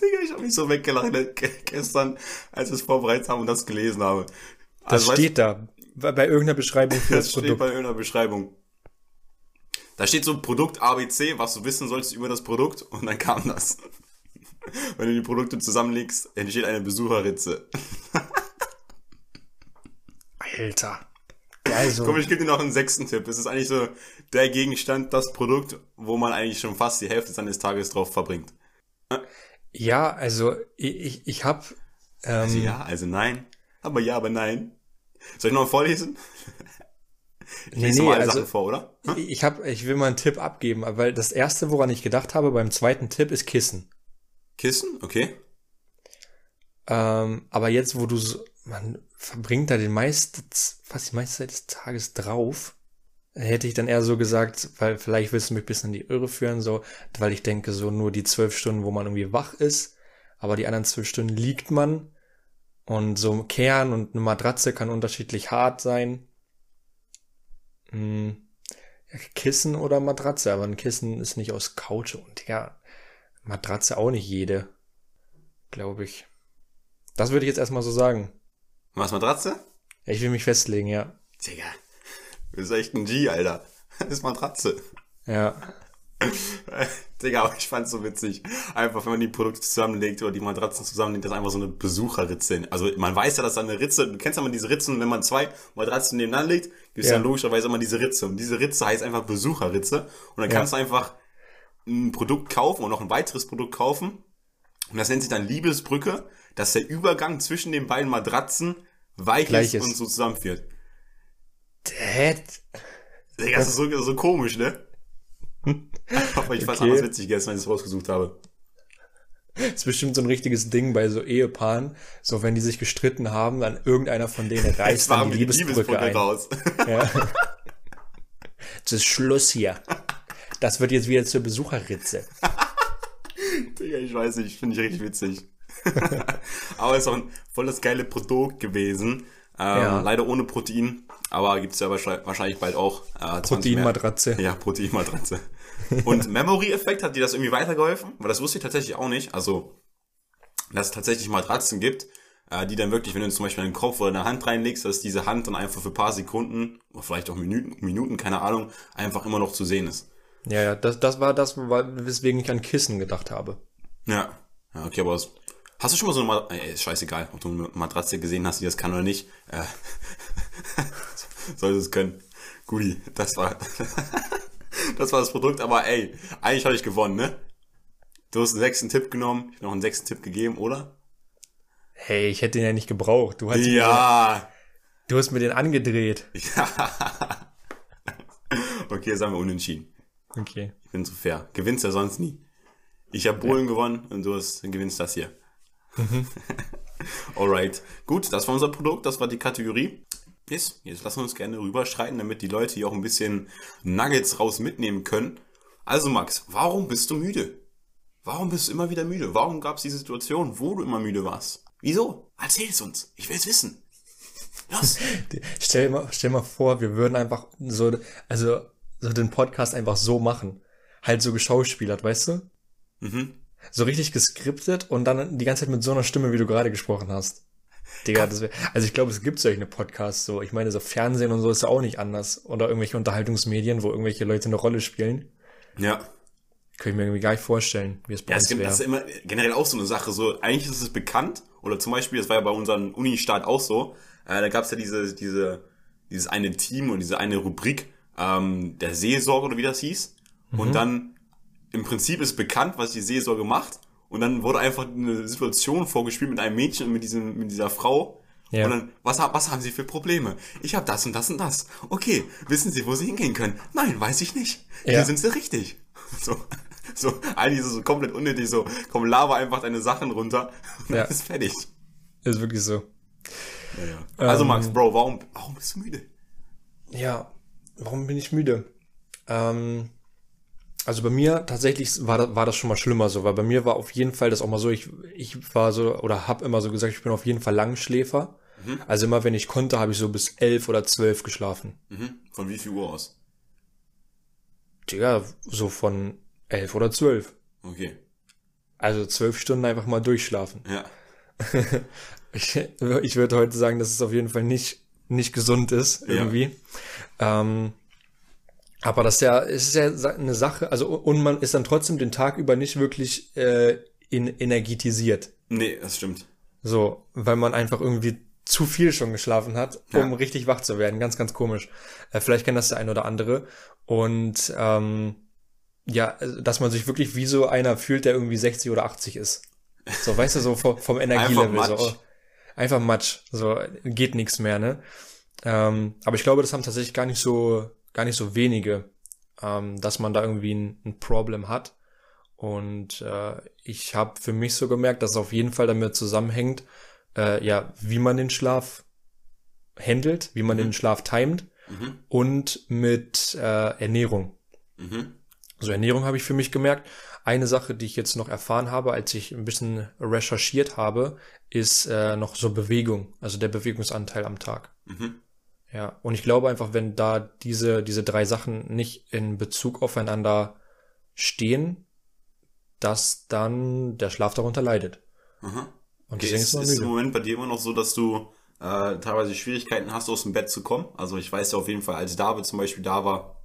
Digga, ich habe mich so weggelacht gestern, als wir es vorbereitet haben und das gelesen habe. Das also, steht weißt, da. Bei irgendeiner Beschreibung für das, das Produkt. steht bei irgendeiner Beschreibung. Da steht so Produkt ABC, was du wissen sollst über das Produkt und dann kam das. Wenn du die Produkte zusammenlegst, entsteht eine Besucherritze. Alter. Also. Komm, ich gebe dir noch einen sechsten Tipp. Es ist eigentlich so der Gegenstand, das Produkt, wo man eigentlich schon fast die Hälfte seines Tages drauf verbringt. Ja, also ich, ich habe. Ähm, also ja, also nein. Aber ja, aber nein. Soll ich noch mal vorlesen? Ich nee, nee, alle also, Sachen vor, oder? Hm? Ich, hab, ich will mal einen Tipp abgeben, weil das erste, woran ich gedacht habe beim zweiten Tipp, ist Kissen. Kissen? Okay. Ähm, aber jetzt, wo du so, man verbringt da den meisten, fast die meiste Zeit des Tages drauf, hätte ich dann eher so gesagt, weil vielleicht willst du mich ein bisschen in die Irre führen, so, weil ich denke, so nur die zwölf Stunden, wo man irgendwie wach ist, aber die anderen zwölf Stunden liegt man und so ein Kern und eine Matratze kann unterschiedlich hart sein. Hm. Kissen oder Matratze, aber ein Kissen ist nicht aus Couch und ja, Matratze auch nicht jede, glaube ich. Das würde ich jetzt erstmal so sagen. Was, Matratze? Ich will mich festlegen, ja. Digga, du bist echt ein G, Alter. Das ist Matratze. Ja. Digga, aber ich fand's so witzig. Einfach, wenn man die Produkte zusammenlegt oder die Matratzen zusammenlegt, das ist einfach so eine Besucherritze. Also man weiß ja, dass da eine Ritze, du kennst ja mal diese Ritzen, wenn man zwei Matratzen nebeneinander legt, gibt es Ja. ja logischerweise immer diese Ritze. Und diese Ritze heißt einfach Besucherritze. Und dann Ja. kannst du einfach ein Produkt kaufen und noch ein weiteres Produkt kaufen. Und das nennt sich dann Liebesbrücke, dass der Übergang zwischen den beiden Matratzen weich Gleich ist und so zusammenführt. Dad. Digga, das ist so, so komisch, ne? Aber ich Okay. anders witzig gestern, als ich es rausgesucht habe. ist bestimmt so ein richtiges Ding bei so Ehepaaren, so wenn die sich gestritten haben, dann irgendeiner von denen Jetzt reißt dann die Liebesbrücke Liebesbrücke ein. raus. Ja. Das ist Schluss hier. Das wird jetzt wieder zur Besucherritze. Digga, ich weiß nicht, finde ich richtig witzig. aber ist auch ein voll das geile Produkt gewesen. Ähm, Ja. Leider ohne Protein, aber gibt's ja wahrscheinlich bald auch. Äh, 20 mehr. Proteinmatratze. Ja, Proteinmatratze. Und Memory-Effekt, hat dir das irgendwie weitergeholfen? Weil das wusste ich tatsächlich auch nicht. Also, dass es tatsächlich Matratzen gibt, äh, die dann wirklich, wenn du zum Beispiel einen Kopf oder eine Hand reinlegst, dass diese Hand dann einfach für ein paar Sekunden, oder vielleicht auch Minuten, Minuten, keine Ahnung, einfach immer noch zu sehen ist. Ja, ja, das, das war das, weswegen ich an Kissen gedacht habe. Ja. Ja, okay, aber was, hast du schon mal so eine Matratze, äh, ist scheißegal, ob du eine Matratze gesehen hast, die das kann oder nicht. Äh, soll es können. Guti, das war, das war das Produkt, aber ey, eigentlich habe ich gewonnen, ne? Du hast einen sechsten Tipp genommen, ich habe noch einen sechsten Tipp gegeben, oder? Hey, ich hätte den ja nicht gebraucht. Du hast, Ja. du hast mir den angedreht. Ja. okay, sagen wir unentschieden. Okay. Ich bin so fair. Gewinnst ja sonst nie. Ich habe Bohlen gewonnen und du hast, gewinnst das hier. Alright. Gut, das war unser Produkt, das war die Kategorie. Yes, jetzt lassen wir uns gerne rüberschreiten, damit die Leute hier auch ein bisschen Nuggets raus mitnehmen können. Also Max, warum bist du müde? Warum bist du immer wieder müde? Warum gab es die Situation, wo du immer müde warst? Wieso? Erzähl es uns. Ich will es wissen. Los. Stell mal, stell mal vor, wir würden einfach so, also, so den Podcast einfach so machen. Halt so geschauspielert, weißt du? mhm. So richtig geskriptet und dann die ganze Zeit mit so einer Stimme, wie du gerade gesprochen hast. Digga, das wär, also ich glaube, es gibt solche Podcasts so. Ich meine, so Fernsehen und so ist ja auch nicht anders. Oder irgendwelche Unterhaltungsmedien, wo irgendwelche Leute eine Rolle spielen. Ja. Kann ich mir irgendwie gar nicht vorstellen, wie es bei Ja, es uns gibt, das ist immer generell auch so eine Sache. So, eigentlich ist es bekannt, oder zum Beispiel, das war ja bei unserem Uni-Start auch so, äh, da gab es ja diese, diese, dieses eine Team und diese eine Rubrik, ähm, der Seelsorge oder wie das hieß. Mhm. Und dann im Prinzip ist bekannt, was die Seelsorge macht. Und dann wurde einfach eine Situation vorgespielt mit einem Mädchen und mit, diesem, mit dieser Frau. Ja. Und dann, was, was haben Sie für Probleme? Ich habe das und das und das. Okay, wissen Sie, wo Sie hingehen können? Nein, weiß ich nicht. Hier Ja. sind Sie richtig. So, so, eigentlich ist es so komplett unnötig, so, komm, lava einfach deine Sachen runter und Ja. dann ist fertig. Ist wirklich so. Also Ähm. Max, Bro, warum, warum bist du müde? Ja, warum bin ich müde? Ähm, also bei mir tatsächlich war das, war das schon mal schlimmer so, weil bei mir war auf jeden Fall das auch mal so, ich, ich war so oder hab immer so gesagt, ich bin auf jeden Fall Langschläfer. Also immer wenn ich konnte, habe ich so bis elf oder zwölf geschlafen. Mhm. Von wie viel Uhr aus? Digga, so von elf oder zwölf. Okay, Also zwölf Stunden einfach mal durchschlafen. ja. Ich, ich würde heute sagen, dass es auf jeden Fall nicht, nicht gesund ist, irgendwie. Ähm, aber das ist ja, es ist ja eine Sache, also und man ist dann trotzdem den Tag über nicht wirklich äh, in, energetisiert. Nee, das stimmt. So, weil man einfach irgendwie zu viel schon geschlafen hat, um Ja. richtig wach zu werden. Ganz, ganz komisch. Äh, vielleicht kennt das der ein oder andere. Und ähm, ja, dass man sich wirklich wie so einer fühlt, der irgendwie 60 oder 80 ist. So, weißt du, so vom, vom Energielevel. So. Einfach Matsch. So, geht nichts mehr, ne? Ähm, aber ich glaube, das haben tatsächlich gar nicht so, gar nicht so wenige, ähm, dass man da irgendwie ein, ein Problem hat. Und äh, ich habe für mich so gemerkt, dass es auf jeden Fall damit zusammenhängt, äh, ja, wie man den Schlaf handelt, wie man den Schlaf timet und mit äh, Ernährung. So Ernährung habe ich für mich gemerkt. Eine Sache, die ich jetzt noch erfahren habe, als ich ein bisschen recherchiert habe, ist äh, noch so Bewegung, also der Bewegungsanteil am Tag. Ja, und ich glaube einfach, wenn da diese, diese drei Sachen nicht in Bezug aufeinander stehen, dass dann der Schlaf darunter leidet. Und Okay, ist, man ist im. Moment bei dir immer noch so, dass du äh, teilweise Schwierigkeiten hast, aus dem Bett zu kommen? Also ich weiß ja auf jeden Fall, als David zum Beispiel da war,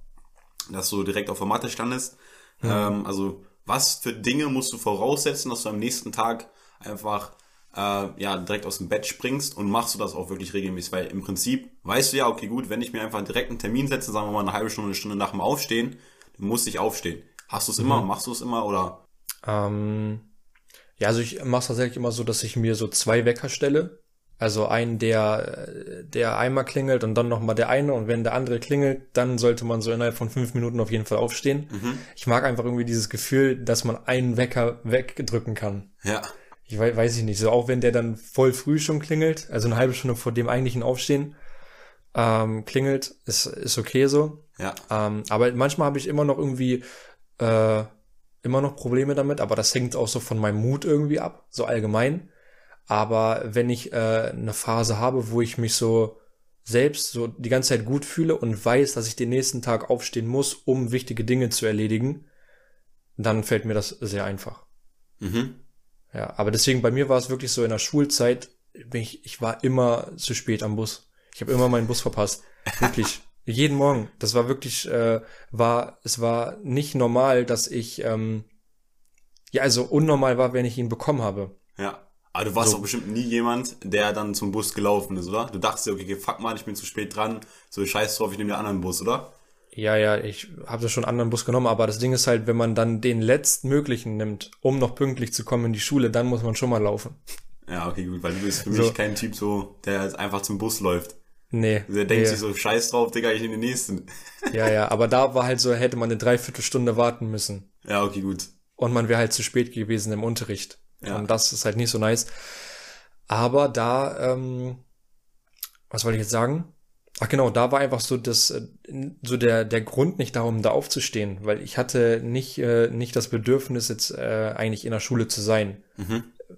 dass du direkt auf der Matte standest. Ähm, also was für Dinge musst du voraussetzen, dass du am nächsten Tag einfach äh, ja direkt aus dem Bett springst und machst du das auch wirklich regelmäßig? Weil im Prinzip weißt du ja, okay gut, wenn ich mir einfach direkt einen Termin setze, sagen wir mal eine halbe Stunde, eine Stunde nach dem Aufstehen, dann muss ich aufstehen. Hast du es immer? Machst du es immer oder? Ähm, ja, also ich mache es tatsächlich immer so, dass ich mir so zwei Wecker stelle. Also einen, der, der einmal klingelt und dann nochmal der eine und wenn der andere klingelt, dann sollte man so innerhalb von fünf Minuten auf jeden Fall aufstehen. Ich mag einfach irgendwie dieses Gefühl, dass man einen Wecker wegdrücken kann. Ja. Ich weiß, weiß ich nicht, so auch wenn der dann voll früh schon klingelt, also eine halbe Stunde vor dem eigentlichen Aufstehen ähm, klingelt, ist, ist okay so. Ja. Ähm, aber manchmal habe ich immer noch irgendwie äh, immer noch Probleme damit, aber das hängt auch so von meinem Mut irgendwie ab, so allgemein. Aber wenn ich äh, eine Phase habe, wo ich mich so selbst so die ganze Zeit gut fühle und weiß, dass ich den nächsten Tag aufstehen muss, um wichtige Dinge zu erledigen, dann fällt mir das sehr einfach. Mhm. Ja, aber deswegen bei mir war es wirklich so in der Schulzeit, bin ich, ich war immer zu spät am Bus. Ich habe immer meinen Bus verpasst. Wirklich. Jeden Morgen. Das war wirklich, äh, war, es war nicht normal, dass ich, ähm, ja, also unnormal war, wenn ich ihn bekommen habe. Ja. Aber du warst doch bestimmt nie jemand, der dann zum Bus gelaufen ist, oder? Du dachtest dir, okay, fuck mal, ich bin zu spät dran, so scheiß drauf, ich nehme den anderen Bus, oder? Ja, ja, ich habe da schon einen anderen Bus genommen, aber das Ding ist halt, wenn man dann den letztmöglichen nimmt, um noch pünktlich zu kommen in die Schule, dann muss man schon mal laufen. Ja, okay, gut, weil du bist für So. mich kein Typ so, der jetzt einfach zum Bus läuft. Nee. Der denkt nee. sich so, scheiß drauf, Digga, ich nehme den nächsten. Ja, ja, aber da war halt so, hätte man eine Dreiviertelstunde warten müssen. Ja, okay, gut. und man wäre halt zu spät gewesen im Unterricht. Ja. Und das ist halt nicht so nice. Aber da, ähm, was wollte ich jetzt sagen? Ach genau, da war einfach so das, äh, so der, der Grund nicht darum, da aufzustehen, weil ich hatte nicht, äh, nicht das Bedürfnis, jetzt äh, eigentlich in der Schule zu sein.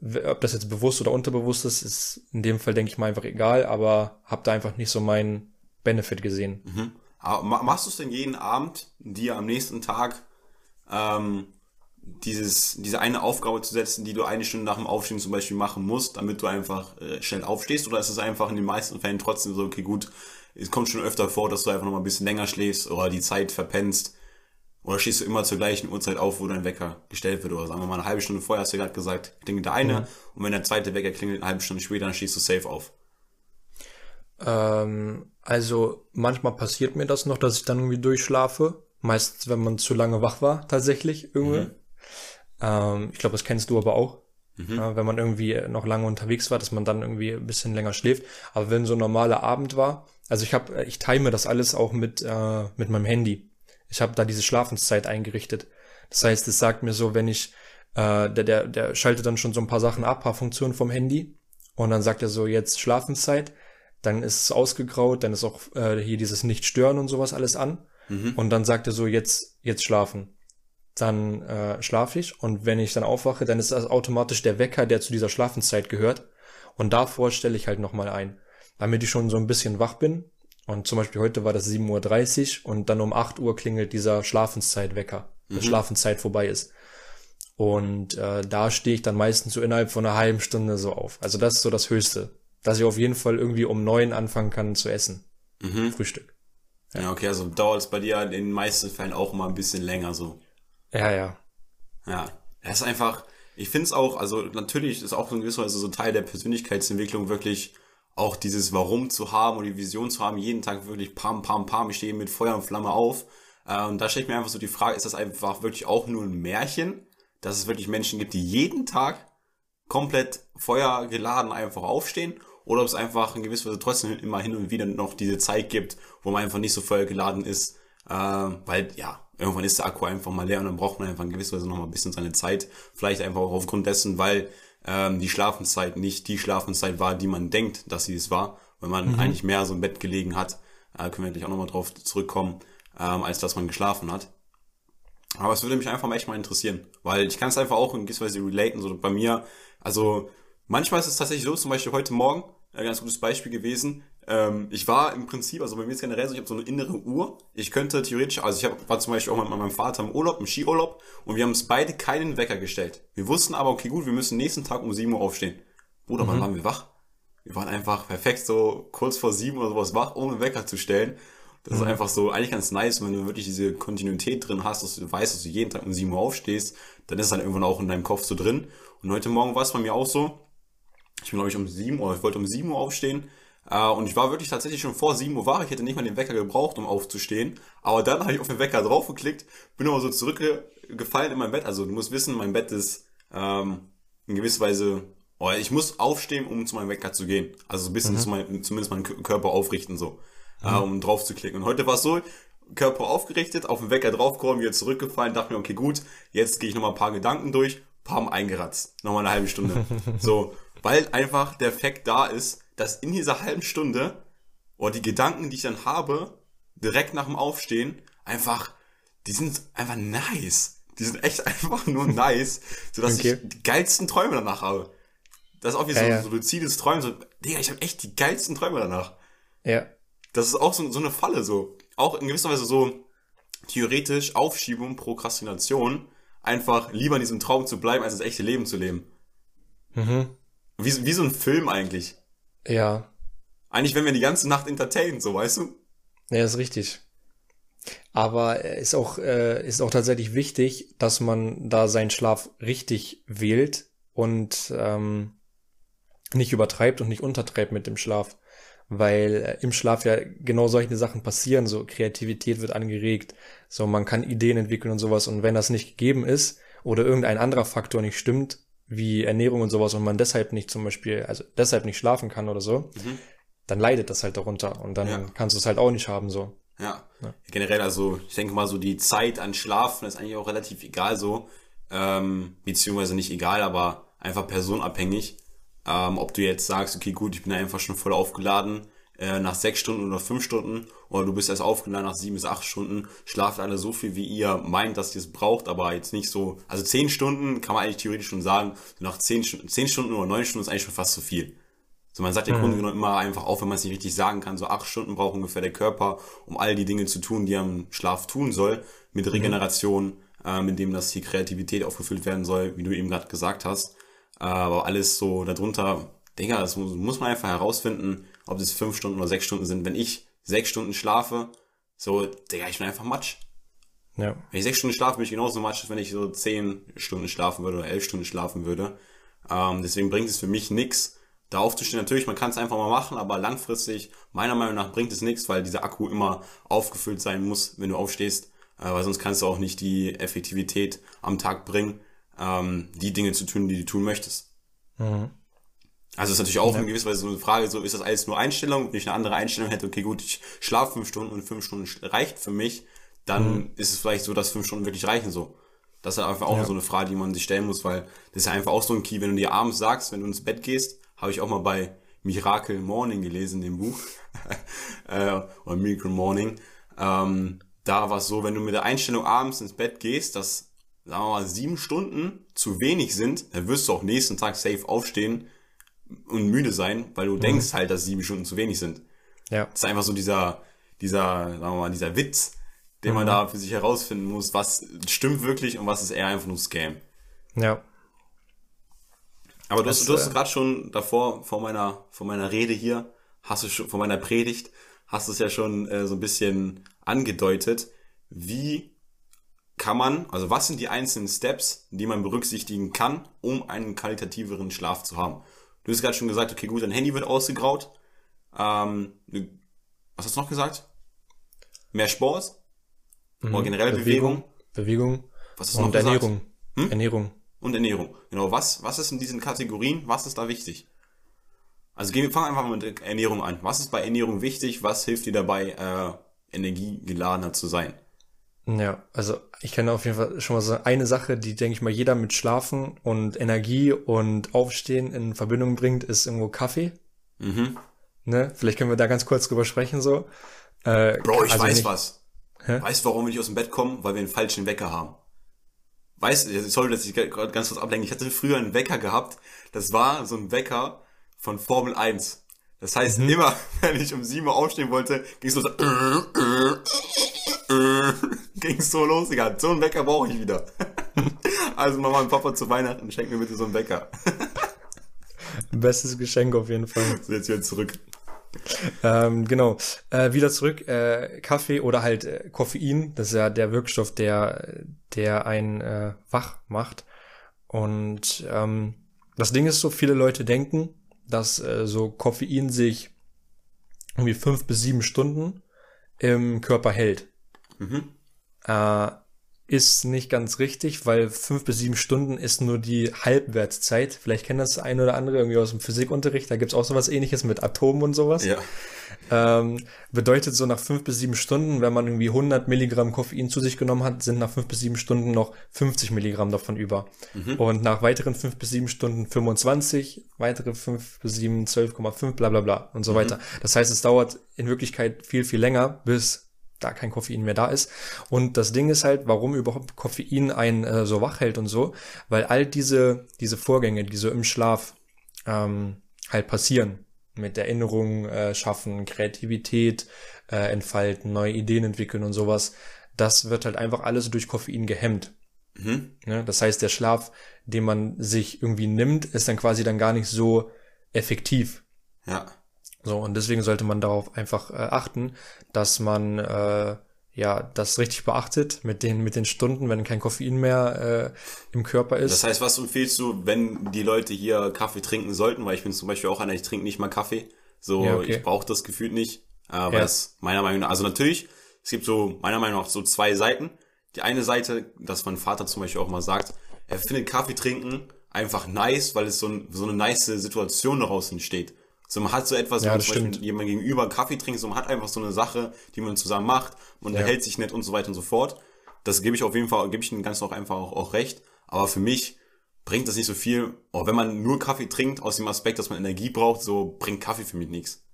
W- Ob das jetzt bewusst oder unterbewusst ist, ist in dem Fall, denke ich mal, einfach egal, aber hab da einfach nicht so meinen Benefit gesehen. Aber ma- machst du es denn jeden Abend, dir am nächsten Tag ähm, dieses, diese eine Aufgabe zu setzen, die du eine Stunde nach dem Aufstehen zum Beispiel machen musst, damit du einfach äh, schnell aufstehst? Oder ist es einfach in den meisten Fällen trotzdem so, okay, gut, es kommt schon öfter vor, dass du einfach noch mal ein bisschen länger schläfst oder die Zeit verpennst? Oder stehst du immer zur gleichen Uhrzeit auf, wo dein Wecker gestellt wird? Oder sagen wir mal eine halbe Stunde vorher, hast du ja gerade gesagt, klingelt der eine. Und wenn der zweite Wecker klingelt, eine halbe Stunde später, dann stehst du safe auf. Ähm, also manchmal passiert mir das noch, dass ich dann irgendwie durchschlafe. Meistens, wenn man zu lange wach war, tatsächlich irgendwie. Ähm, ich glaube, das kennst du aber auch. Ja, wenn man irgendwie noch lange unterwegs war, dass man dann irgendwie ein bisschen länger schläft. Aber wenn so ein normaler Abend war, also ich habe, ich time das alles auch mit äh, mit meinem Handy. Ich habe da diese Schlafenszeit eingerichtet. Das heißt, es sagt mir so, wenn ich äh, der der der schaltet dann schon so ein paar Sachen ab, paar Funktionen vom Handy und dann sagt er so jetzt Schlafenszeit dann ist es ausgegraut, dann ist auch äh, hier dieses Nicht-Stören und sowas alles an. Und dann sagt er so, jetzt, jetzt schlafen. Dann äh, schlafe ich und wenn ich dann aufwache, dann ist das automatisch der Wecker, der zu dieser Schlafenszeit gehört. Und davor stelle ich halt nochmal ein, damit ich schon so ein bisschen wach bin. Und zum Beispiel heute war das 7.30 Uhr und dann um 8 Uhr klingelt dieser Schlafenszeitwecker, dass Schlafenszeit vorbei ist. Und äh, da stehe ich dann meistens so innerhalb von einer halben Stunde so auf. Also das ist so das Höchste. Dass ich auf jeden Fall irgendwie um neun anfangen kann zu essen. Frühstück. Ja, okay, also dauert es bei dir in den meisten Fällen auch mal ein bisschen länger so. Ja, ja. Ja, das ist einfach, ich finde es auch, also natürlich ist auch in gewisser Weise so Teil der Persönlichkeitsentwicklung wirklich auch dieses Warum zu haben und die Vision zu haben, jeden Tag wirklich pam, pam, pam, ich stehe mit Feuer und Flamme auf. Und da stellt mir einfach so die Frage, ist das einfach wirklich auch nur ein Märchen, dass es wirklich Menschen gibt, die jeden Tag komplett feuergeladen einfach aufstehen oder ob es einfach in gewisser Weise trotzdem immer hin und wieder noch diese Zeit gibt, wo man einfach nicht so feuergeladen ist, äh, weil ja, irgendwann ist der Akku einfach mal leer und dann braucht man einfach in gewisser Weise noch mal ein bisschen seine Zeit. Vielleicht einfach auch aufgrund dessen, weil ähm, die Schlafenszeit nicht die Schlafenszeit war, die man denkt, dass sie es war. Wenn man mhm. eigentlich mehr so im Bett gelegen hat, äh, können wir gleich auch nochmal drauf zurückkommen, ähm, als dass man geschlafen hat. Aber es würde mich einfach mal echt mal interessieren, weil ich kann es einfach auch in gewisser Weise relaten, so bei mir, also manchmal ist es tatsächlich so, zum Beispiel heute Morgen, ein ganz gutes Beispiel gewesen, ähm, ich war im Prinzip, also bei mir ist generell so, ich habe so eine innere Uhr. Ich könnte theoretisch, also ich hab, war zum Beispiel auch mit meinem Vater im Urlaub, im Skiurlaub und wir haben uns beide keinen Wecker gestellt. Wir wussten aber, okay, gut, wir müssen nächsten Tag um 7 Uhr aufstehen. Bruder, mhm. wann waren wir wach? Wir waren einfach perfekt so kurz vor 7 oder sowas wach, ohne Wecker zu stellen. Das mhm. ist einfach so eigentlich ganz nice, wenn du wirklich diese Kontinuität drin hast, dass du weißt, dass du jeden Tag um 7 Uhr aufstehst, dann ist es dann irgendwann auch in deinem Kopf so drin. Und heute Morgen war es bei mir auch so. Ich bin, glaube ich, um 7 Uhr, ich wollte um 7 Uhr aufstehen und ich war wirklich tatsächlich schon vor 7 Uhr wach. Ich hätte nicht mal den Wecker gebraucht, um aufzustehen. Aber dann habe ich auf den Wecker draufgeklickt, bin aber so zurückgefallen in mein Bett. Also du musst wissen, mein Bett ist ähm, in gewisser Weise, oh, ich muss aufstehen, um zu meinem Wecker zu gehen. Also so ein bisschen mhm. zu mein, zumindest meinen Körper aufrichten, so, mhm. uh, um drauf zu klicken. Und heute war es so, Körper aufgerichtet, auf den Wecker draufgekommen, wieder zurückgefallen, dachte mir, okay, gut, jetzt gehe ich nochmal ein paar Gedanken durch, pam, eingeratzt. Nochmal eine halbe Stunde. so, weil einfach der Fakt da ist, dass in dieser halben Stunde oder die Gedanken, die ich dann habe, direkt nach dem Aufstehen, einfach, die sind einfach nice. Die sind echt einfach nur nice, sodass okay. ich die geilsten Träume danach habe. Das ist auch wie ja, so, ja. so luzides Träumen, so, Digga, ich habe echt die geilsten Träume danach. Ja. Das ist auch so, so eine Falle, so. Auch in gewisser Weise so theoretisch Aufschiebung, Prokrastination, einfach lieber in diesem Traum zu bleiben, als das echte Leben zu leben. Mhm. Wie, wie so ein Film eigentlich. Ja. Eigentlich, wenn wir die ganze Nacht entertainen, so weißt du? Ja, ist richtig. Aber ist auch, äh, ist auch tatsächlich wichtig, dass man da seinen Schlaf richtig wählt und ähm, nicht übertreibt und nicht untertreibt mit dem Schlaf. Weil äh, im Schlaf ja genau solche Sachen passieren, so Kreativität wird angeregt, so man kann Ideen entwickeln und sowas. Und wenn das nicht gegeben ist oder irgendein anderer Faktor nicht stimmt, wie Ernährung und sowas und man deshalb nicht zum Beispiel, also deshalb nicht schlafen kann oder so, mhm. dann leidet das halt darunter und dann ja. kannst du es halt auch nicht haben so. Ja. ja. Generell, also ich denke mal so die Zeit an Schlafen ist eigentlich auch relativ egal so, ähm, beziehungsweise nicht egal, aber einfach personabhängig. Ähm, ob du jetzt sagst, okay gut, ich bin einfach schon voll aufgeladen, äh, nach sechs Stunden oder fünf Stunden oder du bist erst aufgeladen nach sieben bis acht Stunden, schlaft alle so viel, wie ihr meint, dass ihr es braucht, aber jetzt nicht so, also zehn Stunden kann man eigentlich theoretisch schon sagen, nach zehn, zehn Stunden oder neun Stunden ist eigentlich schon fast zu viel. So, man sagt ja mhm. Grunde genommen immer einfach auf, wenn man es nicht richtig sagen kann, so acht Stunden braucht ungefähr der Körper, um all die Dinge zu tun, die er im Schlaf tun soll, mit mhm. Regeneration, mhm. äh, mit dem, dass die Kreativität aufgefüllt werden soll, wie du eben gerade gesagt hast. Äh, aber alles so darunter, Digga, das muss, muss man einfach herausfinden, ob es fünf Stunden oder sechs Stunden sind. Wenn ich sechs Stunden schlafe, so, Digga, ich bin einfach Matsch. Ja. Wenn ich sechs Stunden schlafe, bin ich genauso Matsch, als wenn ich so zehn Stunden schlafen würde oder elf Stunden schlafen würde. Ähm, deswegen bringt es für mich nix, da aufzustehen. Natürlich, man kann es einfach mal machen, aber langfristig, meiner Meinung nach, bringt es nichts, weil dieser Akku immer aufgefüllt sein muss, wenn du aufstehst, äh, weil sonst kannst du auch nicht die Effektivität am Tag bringen, ähm, die Dinge zu tun, die du tun möchtest. Mhm. Also ist natürlich auch ja. in gewisser Weise so eine Frage, so ist das alles nur Einstellung? Wenn ich eine andere Einstellung hätte, okay gut, ich schlafe fünf Stunden und fünf Stunden reicht für mich, dann mhm. ist es vielleicht so, dass fünf Stunden wirklich reichen so. Das ist einfach auch ja. so eine Frage, die man sich stellen muss, weil das ist ja einfach auch so ein Key, wenn du dir abends sagst, wenn du ins Bett gehst, habe ich auch mal bei Miracle Morning gelesen, dem Buch, äh, oder Miracle Morning, ähm, da war es so, wenn du mit der Einstellung abends ins Bett gehst, dass, sagen wir mal, sieben Stunden zu wenig sind, dann wirst du auch nächsten Tag safe aufstehen, und müde sein, weil du mhm. denkst halt, dass sieben Stunden zu wenig sind. Ja. Das ist einfach so dieser, dieser, sagen wir mal, dieser Witz, den mhm. man da für sich herausfinden muss, was stimmt wirklich und was ist eher einfach nur Scam. Ja. Aber du das, hast, du hast äh, gerade schon davor, vor meiner, vor meiner Rede hier, hast du schon, vor meiner Predigt, hast du es ja schon äh, so ein bisschen angedeutet. Wie kann man, also was sind die einzelnen Steps, die man berücksichtigen kann, um einen qualitativeren Schlaf zu haben? Du hast gerade schon gesagt, okay, gut, dein Handy wird ausgegraut. Ähm, was hast du noch gesagt? Mehr Sport? Mhm. Oder generell Bewegung? Bewegung. Was ist noch Und Ernährung. Hm? Ernährung. Und Ernährung. Genau, was, was ist in diesen Kategorien, was ist da wichtig? Also gehen wir fangen einfach mal mit Ernährung an. Was ist bei Ernährung wichtig? Was hilft dir dabei, äh, energiegeladener zu sein? Ja, also ich kenne auf jeden Fall schon mal so eine Sache, die, denke ich mal, jeder mit Schlafen und Energie und Aufstehen in Verbindung bringt, ist irgendwo Kaffee. Mhm. Ne? Vielleicht können wir da ganz kurz drüber sprechen, so. Äh, Bro, ich also weiß nicht, was. Hä? Weißt du, warum wir nicht aus dem Bett kommen? Weil wir einen falschen Wecker haben. Weißt du, sorry, dass ich gerade ganz kurz ablenke. Ich hatte früher einen Wecker gehabt. Das war so ein Wecker von Formel 1. Das heißt, mhm. immer, wenn ich um 7 Uhr aufstehen wollte, ging es so, ging so los, egal. So einen Wecker brauche ich wieder. also Mama und Papa zu Weihnachten, schenk mir bitte so einen Wecker. Bestes Geschenk auf jeden Fall. So, jetzt wieder zurück. Ähm, genau. Äh, wieder zurück, äh, Kaffee oder halt äh, Koffein, das ist ja der Wirkstoff, der, der einen äh, wach macht. Und ähm, das Ding ist so, viele Leute denken, dass äh, so Koffein sich irgendwie fünf bis sieben Stunden im Körper hält. Mhm. Äh, ist nicht ganz richtig, weil fünf bis sieben Stunden ist nur die Halbwertszeit. Vielleicht kennt das ein oder andere irgendwie aus dem Physikunterricht. Da gibt's auch sowas ähnliches mit Atomen und sowas. Ja. Ähm, bedeutet so nach fünf bis sieben Stunden, wenn man irgendwie 100 Milligramm Koffein zu sich genommen hat, sind nach fünf bis sieben Stunden noch 50 Milligramm davon über. Mhm. Und nach weiteren fünf bis sieben Stunden 25, weitere fünf bis sieben 12,5, bla bla bla und so mhm. weiter. Das heißt, es dauert in Wirklichkeit viel, viel länger, bis da kein Koffein mehr da ist. Und das Ding ist halt, warum überhaupt Koffein einen äh, so wach hält und so, weil all diese, diese Vorgänge, die so im Schlaf ähm, halt passieren, mit Erinnerungen äh, schaffen, Kreativität äh, entfalten, neue Ideen entwickeln und sowas, das wird halt einfach alles durch Koffein gehemmt. Mhm. Ja, das heißt, der Schlaf, den man sich irgendwie nimmt, ist dann quasi dann gar nicht so effektiv. Ja. So, und deswegen sollte man darauf einfach äh, achten, dass man äh, ja das richtig beachtet mit den, mit den Stunden, wenn kein Koffein mehr äh, im Körper ist. Das heißt, was empfiehlst du, wenn die Leute hier Kaffee trinken sollten? Weil ich bin zum Beispiel auch einer, ich trinke nicht mal Kaffee. So, ja, okay. ich brauche das gefühlt nicht. Aber ja. das meiner Meinung nach, also natürlich, es gibt so meiner Meinung nach so zwei Seiten. Die eine Seite, dass mein Vater zum Beispiel auch mal sagt, er findet Kaffee trinken einfach nice, weil es so, ein, so eine nice Situation daraus entsteht. So, man hat so etwas, ja, wenn man zum Beispiel jemand gegenüber Kaffee trinkt, so man hat einfach so eine Sache, die man zusammen macht, man ja. hält sich nett und so weiter und so fort. Das gebe ich auf jeden Fall, gebe ich dem Ganzen auch einfach auch, auch recht. Aber für mich bringt das nicht so viel. Auch wenn man nur Kaffee trinkt, aus dem Aspekt, dass man Energie braucht, so bringt Kaffee für mich nichts.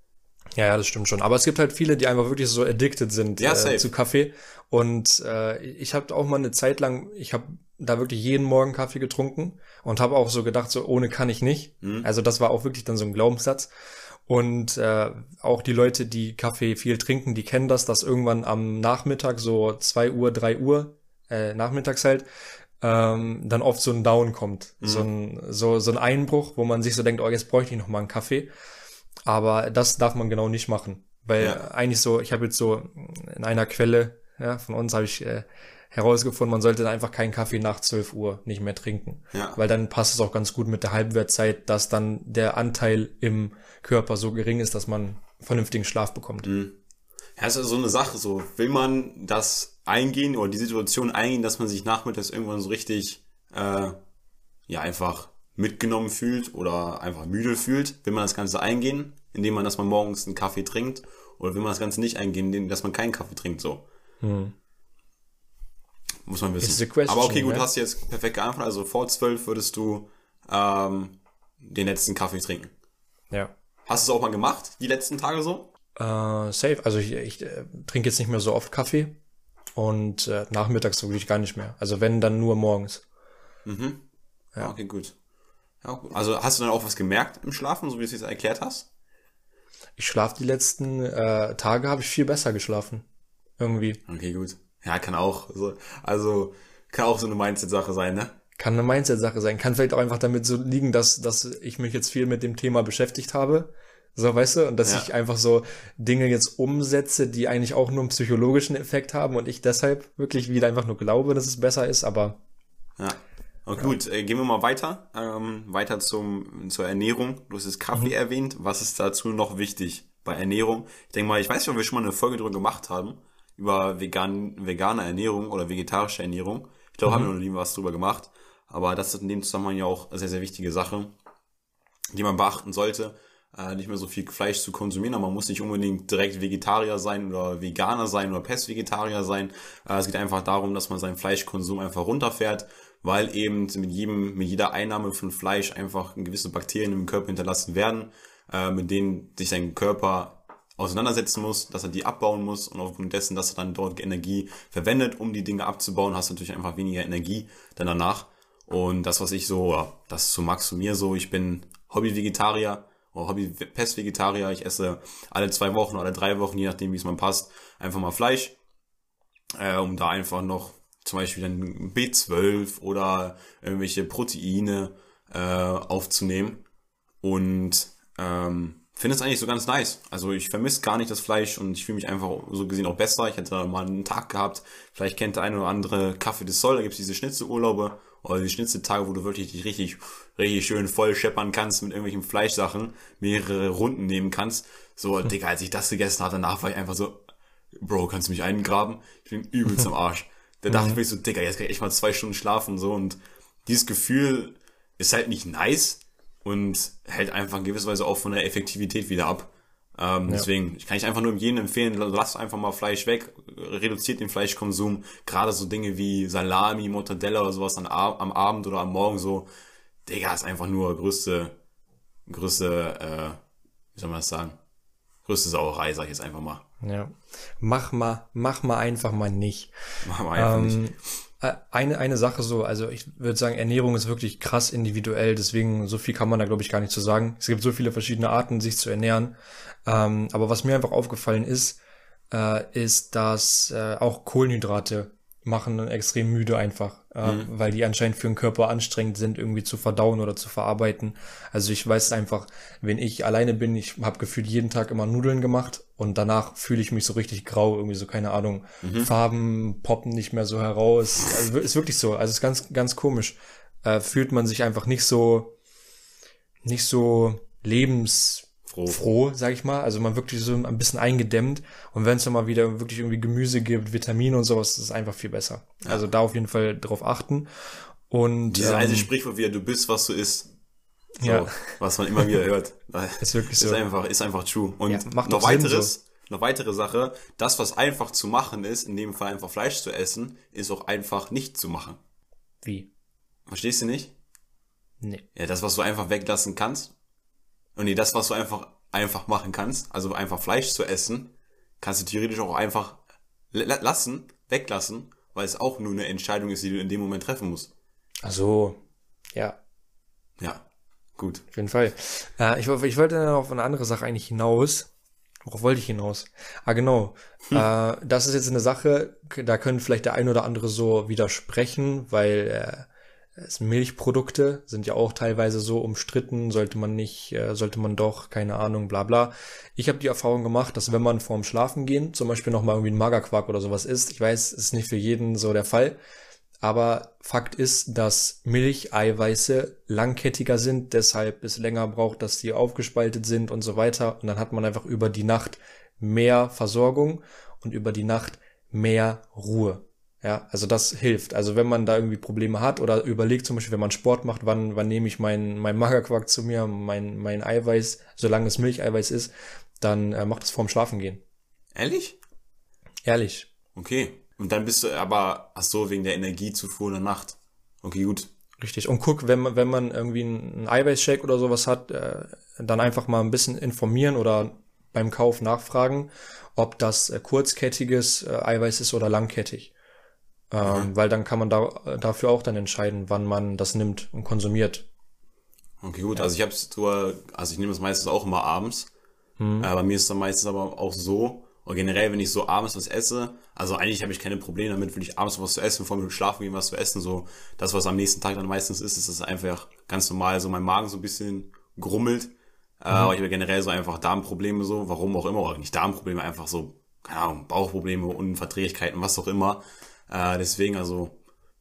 Ja, ja, das stimmt schon. Aber es gibt halt viele, die einfach wirklich so addicted sind ja, äh, zu Kaffee. Und äh, ich habe auch mal eine Zeit lang, ich habe da wirklich jeden Morgen Kaffee getrunken und habe auch so gedacht, so ohne kann ich nicht. Mhm. Also das war auch wirklich dann so ein Glaubenssatz. Und äh, auch die Leute, die Kaffee viel trinken, die kennen das, dass irgendwann am Nachmittag, so zwei Uhr, drei Uhr, äh, nachmittags halt, ähm, dann oft so ein Down kommt. Mhm. So, ein, so, so ein Einbruch, wo man sich so denkt, oh, jetzt bräuchte ich noch mal einen Kaffee. Aber das darf man genau nicht machen. Weil ja. eigentlich so, ich habe jetzt so in einer Quelle ja, von uns habe ich äh, herausgefunden, man sollte einfach keinen Kaffee nach 12 Uhr nicht mehr trinken. Ja. Weil dann passt es auch ganz gut mit der Halbwertzeit, dass dann der Anteil im Körper so gering ist, dass man vernünftigen Schlaf bekommt. Mhm. Ja, ist also so eine Sache, so will man das eingehen oder die Situation eingehen, dass man sich nachmittags irgendwann so richtig äh, ja einfach mitgenommen fühlt oder einfach müde fühlt, will man das Ganze eingehen, indem man, dass man morgens einen Kaffee trinkt, oder will man das Ganze nicht eingehen, indem dass man keinen Kaffee trinkt, so. Hm. Muss man wissen. Question, Aber okay, gut, ne? hast du jetzt perfekt geantwortet. Also vor zwölf würdest du ähm, den letzten Kaffee trinken. Ja. Hast du es auch mal gemacht, die letzten Tage so? Uh, safe. Also ich, ich äh, trinke jetzt nicht mehr so oft Kaffee und äh, nachmittags wirklich gar nicht mehr. Also wenn, dann nur morgens. Mhm. Ja. Okay, gut. Ja, also hast du dann auch was gemerkt im Schlafen, so wie du es jetzt erklärt hast? Ich schlafe die letzten äh, Tage, habe ich viel besser geschlafen. Irgendwie. Okay, gut. Ja, kann auch. So, also kann auch so eine Mindset-Sache sein, ne? Kann eine Mindset-Sache sein. Kann vielleicht auch einfach damit so liegen, dass, dass ich mich jetzt viel mit dem Thema beschäftigt habe. So, weißt du? Und dass ja. ich einfach so Dinge jetzt umsetze, die eigentlich auch nur einen psychologischen Effekt haben und ich deshalb wirklich wieder einfach nur glaube, dass es besser ist, aber. Ja. Und gut, äh, gehen wir mal weiter. Ähm, weiter zum, zur Ernährung. Du hast das Kaffee mhm. erwähnt. Was ist dazu noch wichtig bei Ernährung? Ich denke mal, ich weiß nicht, ob wir schon mal eine Folge drüber gemacht haben über vegan, vegane Ernährung oder vegetarische Ernährung. Ich glaube, mhm. haben wir noch nie was drüber gemacht. Aber das ist in dem Zusammenhang ja auch eine sehr, sehr wichtige Sache, die man beachten sollte. äh, nicht mehr so viel Fleisch zu konsumieren, aber man muss nicht unbedingt direkt Vegetarier sein oder Veganer sein oder Pestvegetarier sein. Äh, es geht einfach darum, dass man seinen Fleischkonsum einfach runterfährt, weil eben mit jedem, mit jeder Einnahme von Fleisch einfach gewisse Bakterien im Körper hinterlassen werden, äh, mit denen sich sein Körper auseinandersetzen muss, dass er die abbauen muss und aufgrund dessen, dass er dann dort Energie verwendet, um die Dinge abzubauen, hast du natürlich einfach weniger Energie dann danach. Und das, was ich so, das zu Max und mir so, ich bin Hobby-Vegetarier oder Hobby-Pest-Vegetarier. Ich esse alle zwei Wochen oder drei Wochen, je nachdem, wie es mir passt, einfach mal Fleisch, äh, um da einfach noch zum Beispiel dann B12 oder irgendwelche Proteine äh, aufzunehmen. Und ähm, finde es eigentlich so ganz nice. Also ich vermisse gar nicht das Fleisch und ich fühle mich einfach so gesehen auch besser. Ich hätte mal einen Tag gehabt, vielleicht kennt der eine oder andere Kaffee des Sol, da gibt es diese Schnitzelurlaube oder die Schnitzeltage, wo du wirklich dich richtig, richtig schön voll scheppern kannst mit irgendwelchen Fleischsachen, mehrere Runden nehmen kannst. So. Digga, als ich das gegessen habe, danach war ich einfach so, Bro, kannst du mich eingraben? Ich bin übelst am Arsch. Da dachte ich mir so, Digga, jetzt kann ich echt mal zwei Stunden schlafen so und dieses Gefühl ist halt nicht nice, und hält einfach in gewisser Weise auch von der Effektivität wieder ab. Ähm, ja. Deswegen kann ich einfach nur jedem empfehlen, lasst einfach mal Fleisch weg, reduziert den Fleischkonsum. Gerade so Dinge wie Salami, Mortadella oder sowas am, am Abend oder am Morgen so. Digga, ist einfach nur größte, größte, äh, wie soll man das sagen? Größte Sauerei, sag ich jetzt einfach mal. Ja. Mach mal, mach mal einfach mal nicht. Mach mal einfach ähm, nicht. Äh, eine, eine Sache so, also ich würde sagen, Ernährung ist wirklich krass individuell, deswegen so viel kann man da, glaube ich, gar nicht zu sagen. Es gibt so viele verschiedene Arten, sich zu ernähren. Ähm, aber was mir einfach aufgefallen ist, äh, ist, dass äh, auch Kohlenhydrate machen extrem müde einfach, äh, mhm. weil die anscheinend für den Körper anstrengend sind, irgendwie zu verdauen oder zu verarbeiten. Also ich weiß einfach, wenn ich alleine bin, ich habe gefühlt jeden Tag immer Nudeln gemacht und danach fühle ich mich so richtig grau, irgendwie so, keine Ahnung, mhm. Farben poppen nicht mehr so heraus. Also ist wirklich so, also ist ganz, ganz komisch. Äh, fühlt man sich einfach nicht so, nicht so lebens froh, froh sag ich mal. Also man wirklich so ein bisschen eingedämmt. Und wenn es dann mal wieder wirklich irgendwie Gemüse gibt, Vitamine und sowas, ist es einfach viel besser. Ja. Also da auf jeden Fall drauf achten. Und dieses ähm, alte Sprichwort wieder, du bist, was du isst. So, ja. was man immer wieder hört. ist wirklich so. Ist einfach, ist einfach true. Und ja, noch weiteres, so. noch weitere Sache, das, was einfach zu machen ist, in dem Fall einfach Fleisch zu essen, ist auch einfach nicht zu machen. Wie? Verstehst du nicht? Nee. Ja, das, was du einfach weglassen kannst, und nee, das, was du einfach, einfach machen kannst, also einfach Fleisch zu essen, kannst du theoretisch auch einfach lassen, weglassen, weil es auch nur eine Entscheidung ist, die du in dem Moment treffen musst. Ach so, ja. Ja, gut. Auf jeden Fall. Äh, ich, ich wollte noch auf eine andere Sache eigentlich hinaus. Worauf wollte ich hinaus? Ah, genau. Hm. Äh, das ist jetzt eine Sache, da können vielleicht der ein oder andere so widersprechen, weil äh, Milchprodukte sind ja auch teilweise so umstritten, sollte man nicht, äh, sollte man doch, keine Ahnung, bla bla. Ich habe die Erfahrung gemacht, dass wenn man vorm Schlafen gehen zum Beispiel nochmal irgendwie ein Magerquark oder sowas isst, ich weiß, ist nicht für jeden so der Fall, aber Fakt ist, dass Milcheiweiße langkettiger sind, deshalb es länger braucht, dass die aufgespaltet sind und so weiter. Und dann hat man einfach über die Nacht mehr Versorgung und über die Nacht mehr Ruhe. Ja, also das hilft. Also wenn man da irgendwie Probleme hat oder überlegt zum Beispiel, wenn man Sport macht, wann, wann nehme ich mein, mein Magerquark zu mir, mein, mein Eiweiß, solange es Milcheiweiß ist, dann äh, macht es vorm Schlafen gehen. Ehrlich? Ehrlich. Okay. Und dann bist du aber, ach so, wegen der Energiezufuhr in der Nacht. Okay, gut. Richtig. Und guck, wenn man, wenn man irgendwie einen Eiweißshake oder sowas hat, äh, dann einfach mal ein bisschen informieren oder beim Kauf nachfragen, ob das äh, kurzkettiges äh, Eiweiß ist oder langkettig. Ähm, weil dann kann man da, dafür auch dann entscheiden, wann man das nimmt und konsumiert. Okay, gut. Ja. Also ich habe es also ich nehme es meistens auch immer abends. Mhm. Äh, bei mir ist es dann meistens aber auch so, oder generell, wenn ich so abends was esse, also eigentlich habe ich keine Probleme damit, wirklich abends was zu essen, vor dem Schlafen gehen was zu essen, so das, was am nächsten Tag dann meistens ist, ist es einfach ganz normal, so mein Magen so ein bisschen grummelt, äh, mhm. aber ich habe generell so einfach Darmprobleme so, warum auch immer, oder nicht Darmprobleme, einfach so, keine Ahnung, Bauchprobleme, Unverträglichkeiten, was auch immer, äh, deswegen, also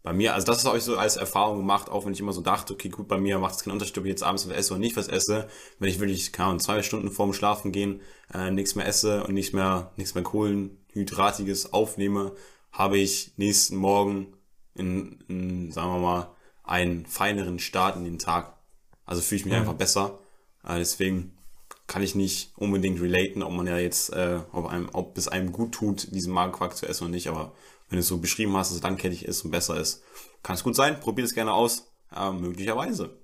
bei mir, also das habe ich so als Erfahrung gemacht, auch wenn ich immer so dachte, okay, gut, bei mir macht es keinen Unterschied, ob ich jetzt abends was esse oder nicht was esse. Wenn ich wirklich, keine Ahnung, zwei Stunden vorm Schlafen gehen, äh, nichts mehr esse und nichts mehr, nichts mehr Kohlenhydratiges aufnehme, habe ich nächsten Morgen in, in, sagen wir mal, einen feineren Start in den Tag. Also fühle ich mich mhm. einfach besser. Äh, deswegen kann ich nicht unbedingt relaten, ob man ja jetzt, äh, ob, einem, ob es einem gut tut, diesen Magenquark zu essen oder nicht. Aber wenn du es so beschrieben hast, dass es langkettig ist und besser ist, kann es gut sein. Probier es gerne aus. Äh, möglicherweise.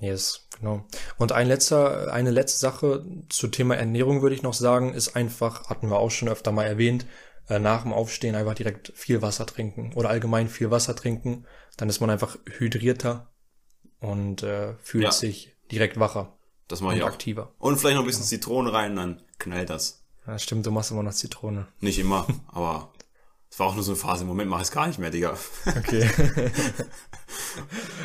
Yes, genau. Und ein letzter, eine letzte Sache zu Thema Ernährung würde ich noch sagen, ist einfach, hatten wir auch schon öfter mal erwähnt, äh, nach dem Aufstehen einfach direkt viel Wasser trinken oder allgemein viel Wasser trinken. Dann ist man einfach hydrierter und äh, fühlt ja. sich direkt wacher. Das mache ich auch. aktiver. Und vielleicht noch ein bisschen Zitrone rein, dann knallt das. Ja, stimmt, du machst immer noch Zitrone. Nicht immer, aber es war auch nur so eine Phase. Im Moment mache ich es gar nicht mehr, Digga. Okay.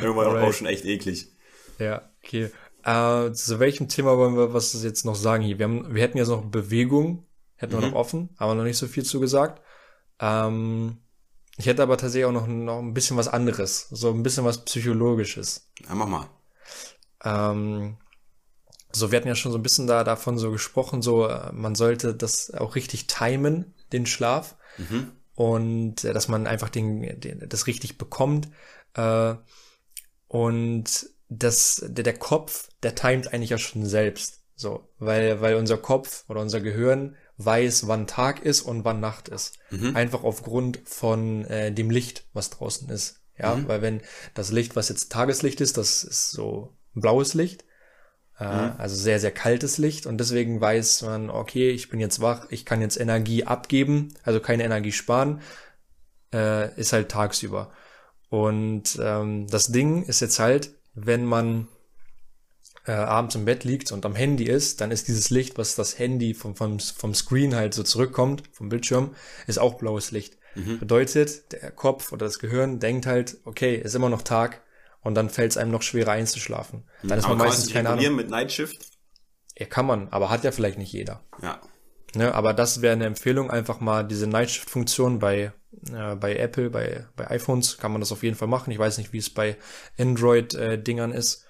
Irgendwann Alright. auch schon echt eklig. Ja, okay. Äh, zu welchem Thema wollen wir was jetzt noch sagen hier? Wir, haben, wir hätten jetzt noch Bewegung, hätten mhm. wir noch offen, aber noch nicht so viel zugesagt. Ähm, ich hätte aber tatsächlich auch noch, noch ein bisschen was anderes, so ein bisschen was Psychologisches. Ja, mach mal. Ähm, so, wir hatten ja schon so ein bisschen da davon so gesprochen, so äh, man sollte das auch richtig timen, den Schlaf. Mhm. Und äh, dass man einfach den, den, das richtig bekommt. Äh, und das, der, der Kopf, der timet eigentlich ja schon selbst. So, weil, weil unser Kopf oder unser Gehirn weiß, wann Tag ist und wann Nacht ist. Mhm. Einfach aufgrund von äh, dem Licht, was draußen ist. Ja, mhm. weil wenn das Licht, was jetzt Tageslicht ist, das ist so blaues Licht, mhm. also sehr, sehr kaltes Licht und deswegen weiß man, okay, ich bin jetzt wach, ich kann jetzt Energie abgeben, also keine Energie sparen, äh, ist halt tagsüber. Und ähm, das Ding ist jetzt halt, wenn man äh, abends im Bett liegt und am Handy ist, dann ist dieses Licht, was das Handy vom, vom, vom Screen halt so zurückkommt, vom Bildschirm, ist auch blaues Licht. Mhm. Bedeutet, der Kopf oder das Gehirn denkt halt, okay, ist immer noch Tag und dann fällt es einem noch schwerer einzuschlafen. Dann ist aber man meistens keine Ahnung. mit Nightshift? Ja, kann man, aber hat ja vielleicht nicht jeder. Ja. Ne, aber das wäre eine Empfehlung, einfach mal diese Nightshift-Funktion bei äh, bei Apple, bei, bei iPhones kann man das auf jeden Fall machen. Ich weiß nicht, wie es bei Android-Dingern äh, ist.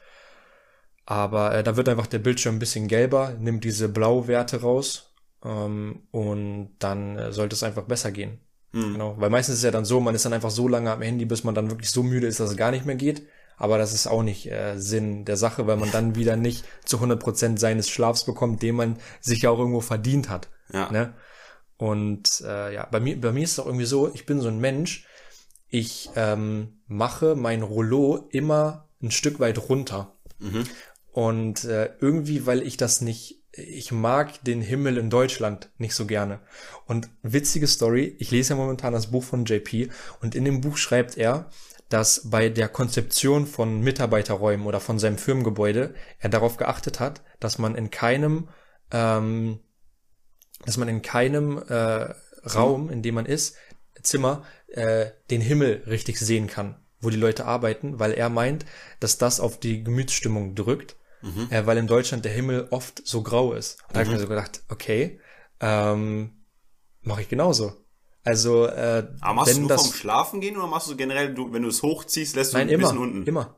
Aber äh, da wird einfach der Bildschirm ein bisschen gelber, nimmt diese Blauwerte raus ähm, und dann äh, sollte es einfach besser gehen. Mhm. Genau, weil meistens ist es ja dann so, man ist dann einfach so lange am Handy, bis man dann wirklich so müde ist, dass es gar nicht mehr geht. Aber das ist auch nicht äh, Sinn der Sache, weil man dann wieder nicht zu 100% seines Schlafs bekommt, den man sich ja auch irgendwo verdient hat. Ja. Ne? Und äh, ja, bei mir, bei mir ist es auch irgendwie so, ich bin so ein Mensch, ich ähm, mache mein Rollo immer ein Stück weit runter. Mhm. Und äh, irgendwie, weil ich das nicht, ich mag den Himmel in Deutschland nicht so gerne. Und witzige Story, ich lese ja momentan das Buch von JP und in dem Buch schreibt er, dass bei der Konzeption von Mitarbeiterräumen oder von seinem Firmengebäude er darauf geachtet hat, dass man in keinem ähm, dass man in keinem äh, Raum, in dem man ist, Zimmer, äh, den Himmel richtig sehen kann, wo die Leute arbeiten, weil er meint, dass das auf die Gemütsstimmung drückt, mhm. äh, weil in Deutschland der Himmel oft so grau ist. Und da habe ich mir so gedacht, okay, ähm, mache ich genauso. Also, äh, Aber machst wenn du das, vom Schlafen gehen oder machst du generell, du, wenn du es hochziehst, lässt du nein, ein immer, bisschen unten? Immer,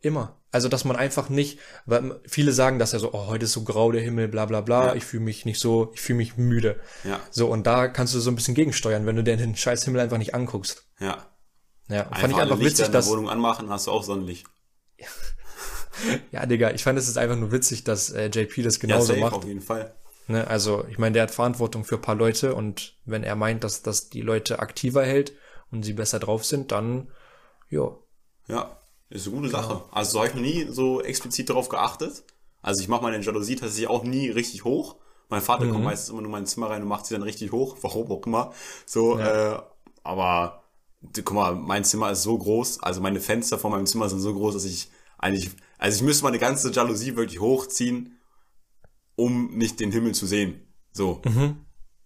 immer. Also, dass man einfach nicht, weil viele sagen dass ja so, oh, heute ist so grau der Himmel, bla bla bla, ja. ich fühle mich nicht so, ich fühle mich müde. Ja. So, und da kannst du so ein bisschen gegensteuern, wenn du dir den scheiß Himmel einfach nicht anguckst. Ja. Ja, und fand ich einfach witzig, dass. Wohnung anmachen, hast du auch Sonnenlicht. ja, Digga, ich fand es ist einfach nur witzig, dass äh, JP das genauso ja, safe, macht. auf jeden Fall. Ne, also, ich meine, der hat Verantwortung für ein paar Leute und wenn er meint, dass das die Leute aktiver hält und sie besser drauf sind, dann, jo. Ja, ist eine gute Sache. Also so habe ich noch nie so explizit darauf geachtet. Also ich mache meine Jalousie tatsächlich auch nie richtig hoch. Mein Vater mhm. kommt meistens immer nur in mein Zimmer rein und macht sie dann richtig hoch, warum auch immer. So, ja. äh, aber guck mal, mein Zimmer ist so groß, also meine Fenster vor meinem Zimmer sind so groß, dass ich eigentlich, also ich müsste meine ganze Jalousie wirklich hochziehen, um nicht den Himmel zu sehen. So. Mhm.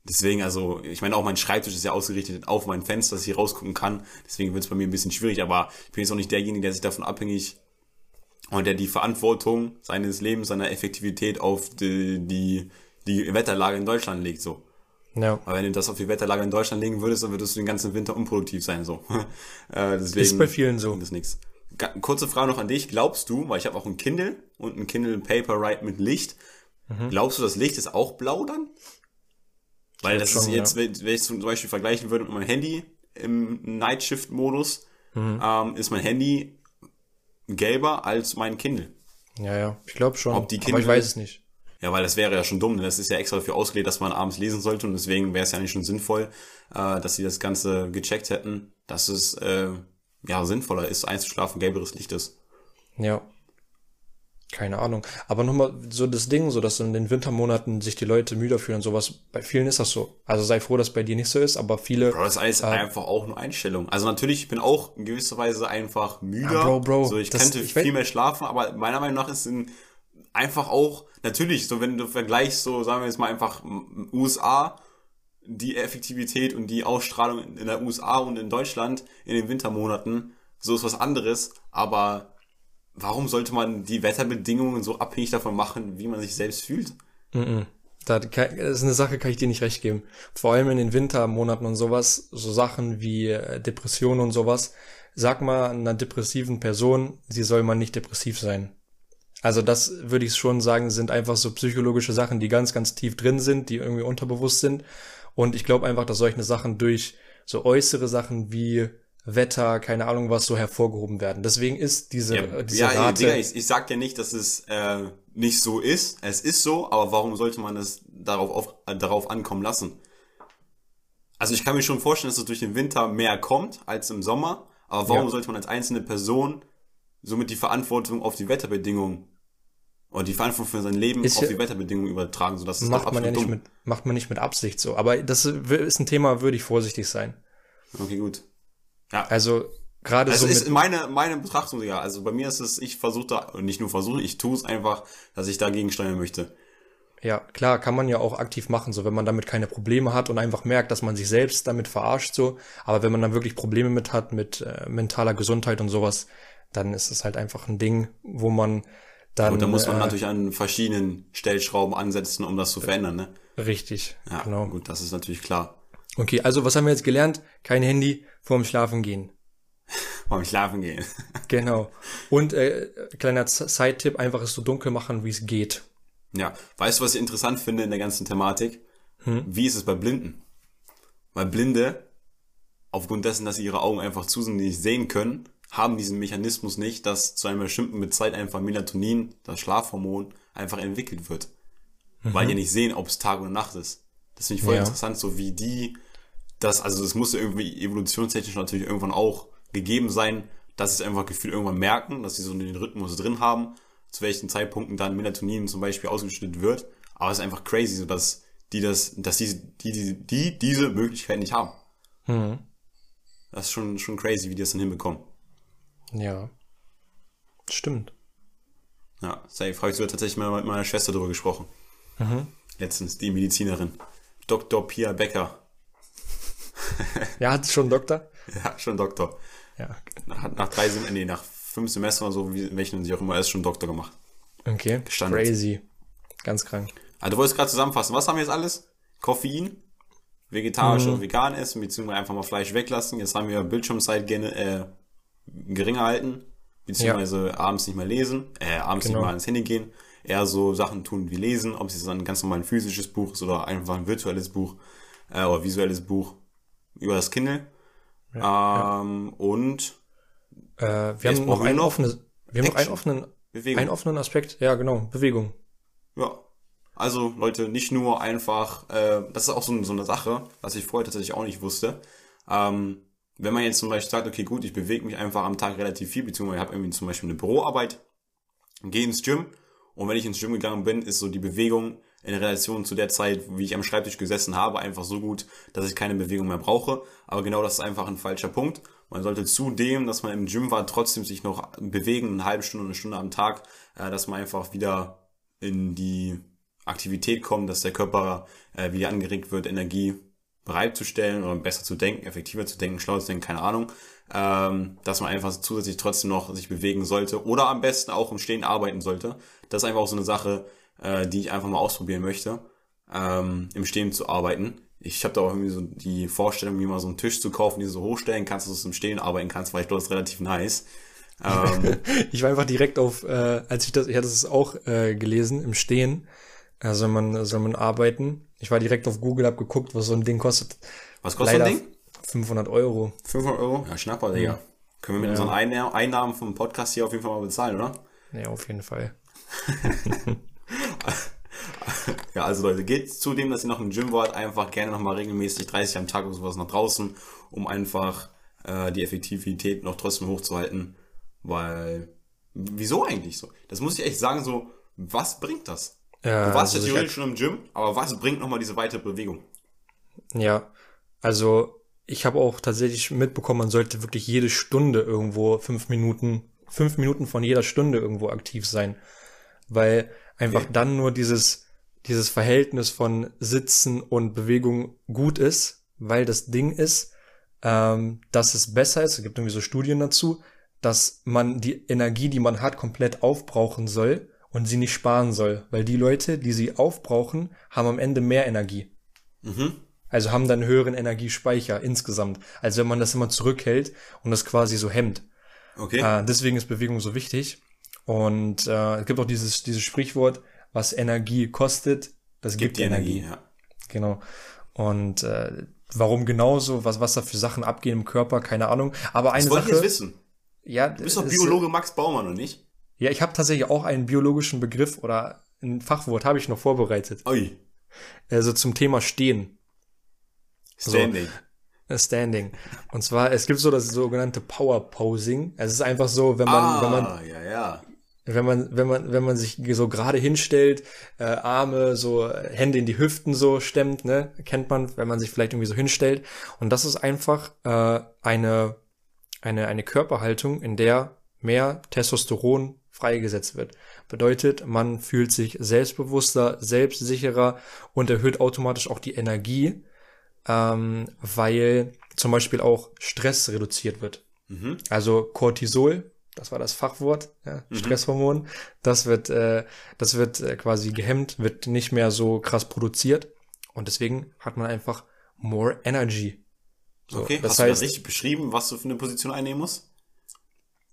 Deswegen, also, ich meine, auch mein Schreibtisch ist ja ausgerichtet auf mein Fenster, dass ich rausgucken kann. Deswegen wird es bei mir ein bisschen schwierig, aber ich bin jetzt auch nicht derjenige, der sich davon abhängig und der die Verantwortung seines Lebens, seiner Effektivität auf die, die, die Wetterlage in Deutschland legt, so. Ja. Aber wenn du das auf die Wetterlage in Deutschland legen würdest, dann würdest du den ganzen Winter unproduktiv sein, so. äh, deswegen ist bei vielen so. Das nix. Kurze Frage noch an dich. Glaubst du, weil ich habe auch ein Kindle und ein Kindle Paperwrite mit Licht, mhm. glaubst du, das Licht ist auch blau dann? Weil das schon, ist jetzt, ja. wenn ich zum Beispiel vergleichen würde mit meinem Handy im Nightshift-Modus, mhm. ähm, ist mein Handy gelber als mein Kindle. Ja, ja, ich glaube schon. Ob die Kindle, Aber ich weiß es nicht. Ja, weil das wäre ja schon dumm. Das ist ja extra dafür ausgelegt, dass man abends lesen sollte und deswegen wäre es ja nicht schon sinnvoll, äh, dass sie das Ganze gecheckt hätten, dass es äh, ja sinnvoller ist, einzuschlafen, gelberes Licht ist. Ja. Keine Ahnung. Aber nochmal so das Ding, so dass in den Wintermonaten sich die Leute müder fühlen und sowas. Bei vielen ist das so. Also sei froh, dass bei dir nicht so ist, aber viele. Bro, das ist alles einfach auch nur Einstellung. Also natürlich, ich bin auch in gewisser Weise einfach müder. Ja, Bro, Bro, So, ich das- könnte ich viel mehr schlafen, aber meiner Meinung nach ist in, einfach auch, natürlich, so wenn du vergleichst, so sagen wir jetzt mal einfach USA, die Effektivität und die Ausstrahlung in der USA und in Deutschland in den Wintermonaten, so ist was anderes, aber warum sollte man die Wetterbedingungen so abhängig davon machen, wie man sich selbst fühlt? Da kann, das ist eine Sache, kann ich dir nicht recht geben. Vor allem in den Wintermonaten und sowas, so Sachen wie äh, Depressionen und sowas. Sag mal einer depressiven Person, sie soll mal nicht depressiv sein. Also das würde ich schon sagen, sind einfach so psychologische Sachen, die ganz, ganz tief drin sind, die irgendwie unterbewusst sind. Und ich glaube einfach, dass solche Sachen durch so äußere Sachen wie Wetter, keine Ahnung was, so hervorgehoben werden. Deswegen ist diese, äh, diese ja, Rate... Digga, ich, ich sag ja nicht, dass es äh, nicht so ist. Es ist so, aber warum sollte man es darauf, auf, äh, darauf ankommen lassen? Also ich kann mir schon vorstellen, dass es durch den Winter mehr kommt als im Sommer. Aber warum Ja. sollte man als einzelne Person somit die Verantwortung auf die Wetterbedingungen oder die Verantwortung für sein Leben Ist auf ja- die Wetterbedingungen übertragen? So, das ist macht man ja nicht dumm. mit, macht man nicht mit Absicht so. Aber das ist ein Thema, würde ich vorsichtig sein. Okay, gut. Ja, Also gerade Das so ist mit, meine, meine Betrachtung, Digga. Also bei mir ist es, ich versuche da, und nicht nur versuche, ich tue es einfach, dass ich dagegen steuern möchte. ja klar, kann man ja auch aktiv machen, so wenn man damit keine Probleme hat und einfach merkt, dass man sich selbst damit verarscht so. Aber wenn man dann wirklich Probleme mit hat, mit äh, mentaler Gesundheit und sowas, dann ist es halt einfach ein Ding, wo man dann Und da muss man äh, natürlich an verschiedenen Stellschrauben ansetzen, um das zu verändern, ne? richtig, Ja, genau. gut, das ist natürlich klar. Okay, also was haben wir jetzt gelernt? Kein Handy vorm Schlafen gehen. Beim Schlafen gehen. Genau. Und äh, kleiner Side-Tipp, einfach es so dunkel machen, wie es geht. Ja, weißt du, was ich interessant finde in der ganzen Thematik? Hm? Wie ist es bei Blinden? Weil Blinde, aufgrund dessen, dass sie ihre Augen einfach zu sind, nicht sehen können, haben diesen Mechanismus nicht, dass zu einer bestimmten Zeit einfach Melatonin, das Schlafhormon, einfach entwickelt wird. Weil die nicht sehen, ob es Tag oder Nacht ist. Das finde ich voll Ja. interessant, so wie die das, also das muss irgendwie evolutionstechnisch natürlich irgendwann auch gegeben sein, dass sie es einfach gefühlt irgendwann merken, dass sie so den Rhythmus drin haben, zu welchen Zeitpunkten dann Melatonin zum Beispiel ausgeschüttet wird. Aber es ist einfach crazy, so dass die das, dass die, die, die, die diese Möglichkeit nicht haben. Mhm. Das ist schon, schon crazy, wie die das dann hinbekommen. Ja. Stimmt. Ja, safe. Habe ich sogar tatsächlich mal mit meiner Schwester darüber gesprochen. Letztens, die Medizinerin. Dr. Pia Becker. Ja, hat schon Doktor? Ja, schon Doktor. Ja. Hat nach drei Sem nee, nach fünf Semestern oder so, wie, welchen sie auch immer, er ist schon Doktor gemacht. Okay. Gestandet. Crazy. Ganz krank. Also du wolltest gerade zusammenfassen. Was haben wir jetzt alles? Koffein, vegetarisch oder vegan essen, beziehungsweise einfach mal Fleisch weglassen. Jetzt haben wir Bildschirmzeit gene, äh, geringer halten, beziehungsweise abends nicht mehr lesen, äh, abends Genau. nicht mal ans Handy gehen. Eher so Sachen tun wie lesen, ob es jetzt ein ganz normal ein physisches Buch ist oder einfach ein virtuelles Buch äh, oder visuelles Buch über das Kindle. ähm, Und Äh, wir haben noch einen offenen, wir haben noch einen offenen, Bewegung. einen offenen Aspekt. Ja, genau. Bewegung. Ja. Also Leute, nicht nur einfach, äh, das ist auch so, so eine Sache, was ich vorher tatsächlich auch nicht wusste. Ähm, wenn man jetzt zum Beispiel sagt, okay, gut, ich bewege mich einfach am Tag relativ viel, beziehungsweise ich habe irgendwie zum Beispiel eine Büroarbeit, gehe ins Gym und wenn ich ins Gym gegangen bin, ist so die Bewegung in Relation zu der Zeit, wie ich am Schreibtisch gesessen habe, einfach so gut, dass ich keine Bewegung mehr brauche. Aber genau das ist einfach ein falscher Punkt. Man sollte zudem, dass man im Gym war, trotzdem sich noch bewegen, eine halbe Stunde, eine Stunde am Tag, äh, dass man einfach wieder in die Aktivität kommt, dass der Körper äh, wieder angeregt wird, Energie bereitzustellen oder besser zu denken, effektiver zu denken, schlauer zu denken, keine Ahnung, ähm, dass man einfach zusätzlich trotzdem noch sich bewegen sollte oder am besten auch im Stehen arbeiten sollte. Das ist einfach auch so eine Sache, äh, die ich einfach mal ausprobieren möchte, ähm, im Stehen zu arbeiten. Ich habe da auch irgendwie so die Vorstellung, wie mal so einen Tisch zu kaufen, den du so hochstellen kannst, dass du im Stehen arbeiten kannst, weil ich glaube, das ist relativ nice. Ähm, Ich war einfach direkt auf, äh, als ich das, ich hatte es auch äh, gelesen, im Stehen, äh, soll man, soll man arbeiten. Ich war direkt auf Google, hab geguckt, was so ein Ding kostet. was kostet so ein Leider Ding? 500 Euro. 500 Euro? Ja, Schnapper, Digga. Können wir mit Ja. unseren Einnahmen vom Podcast hier auf jeden Fall mal bezahlen, oder? Ja, auf jeden Fall. Ja, also Leute, geht zu dem, dass ihr noch im Gym wart, einfach gerne nochmal regelmäßig 30 am Tag oder sowas nach draußen, um einfach äh, die Effektivität noch trotzdem hochzuhalten. Weil, wieso eigentlich so? Das muss ich echt sagen, so, was bringt das? Ja, du warst also ja ich- theoretisch schon im Gym, aber was bringt nochmal diese weitere Bewegung? Ja, also ich habe auch tatsächlich mitbekommen, man sollte wirklich jede Stunde irgendwo fünf Minuten, fünf Minuten von jeder Stunde irgendwo aktiv sein, weil einfach Okay. dann nur dieses dieses Verhältnis von Sitzen und Bewegung gut ist, weil das Ding ist, ähm, dass es besser ist. Es gibt irgendwie so Studien dazu, dass man die Energie, die man hat, komplett aufbrauchen soll und sie nicht sparen soll, weil die Leute, die sie aufbrauchen, haben am Ende mehr Energie. Mhm. Also haben dann einen höheren Energiespeicher insgesamt, als wenn man das immer zurückhält und das quasi so hemmt. Okay. Äh, deswegen ist Bewegung so wichtig. Und äh, es gibt auch dieses, dieses Sprichwort, was Energie kostet, das gibt, Gibt die Energie, Energie. ja. Genau. Und äh, warum genauso, was, was da für Sachen abgehen im Körper, keine Ahnung. Aber eine Das wollte ich Sache. jetzt wissen. Ja, Du bist doch Biologe Max Baumann, oder nicht? Ja, ich habe tatsächlich auch einen biologischen Begriff oder ein Fachwort habe ich noch vorbereitet. Ui. Also zum Thema Stehen. Standing. Äh, Standing. Und zwar, es gibt so das sogenannte Power Posing. Es ist einfach so, wenn man, ah, wenn man, ja, ja. Wenn man, wenn man, wenn man sich so gerade hinstellt, äh, Arme, so äh, Hände in die Hüften so stemmt, ne, kennt man, wenn man sich vielleicht irgendwie so hinstellt. Und das ist einfach äh, eine, eine, eine Körperhaltung, in der mehr Testosteron freigesetzt wird. Bedeutet, man fühlt sich selbstbewusster, selbstsicherer und erhöht automatisch auch die Energie, ähm, weil zum Beispiel auch Stress reduziert wird. Mhm. Also Cortisol, das war das Fachwort, ja, Stresshormon, das wird, äh, das wird äh, quasi gehemmt, wird nicht mehr so krass produziert und deswegen hat man einfach more energy. So, Okay, das hast du das heißt, richtig beschrieben, was du für eine Position einnehmen musst?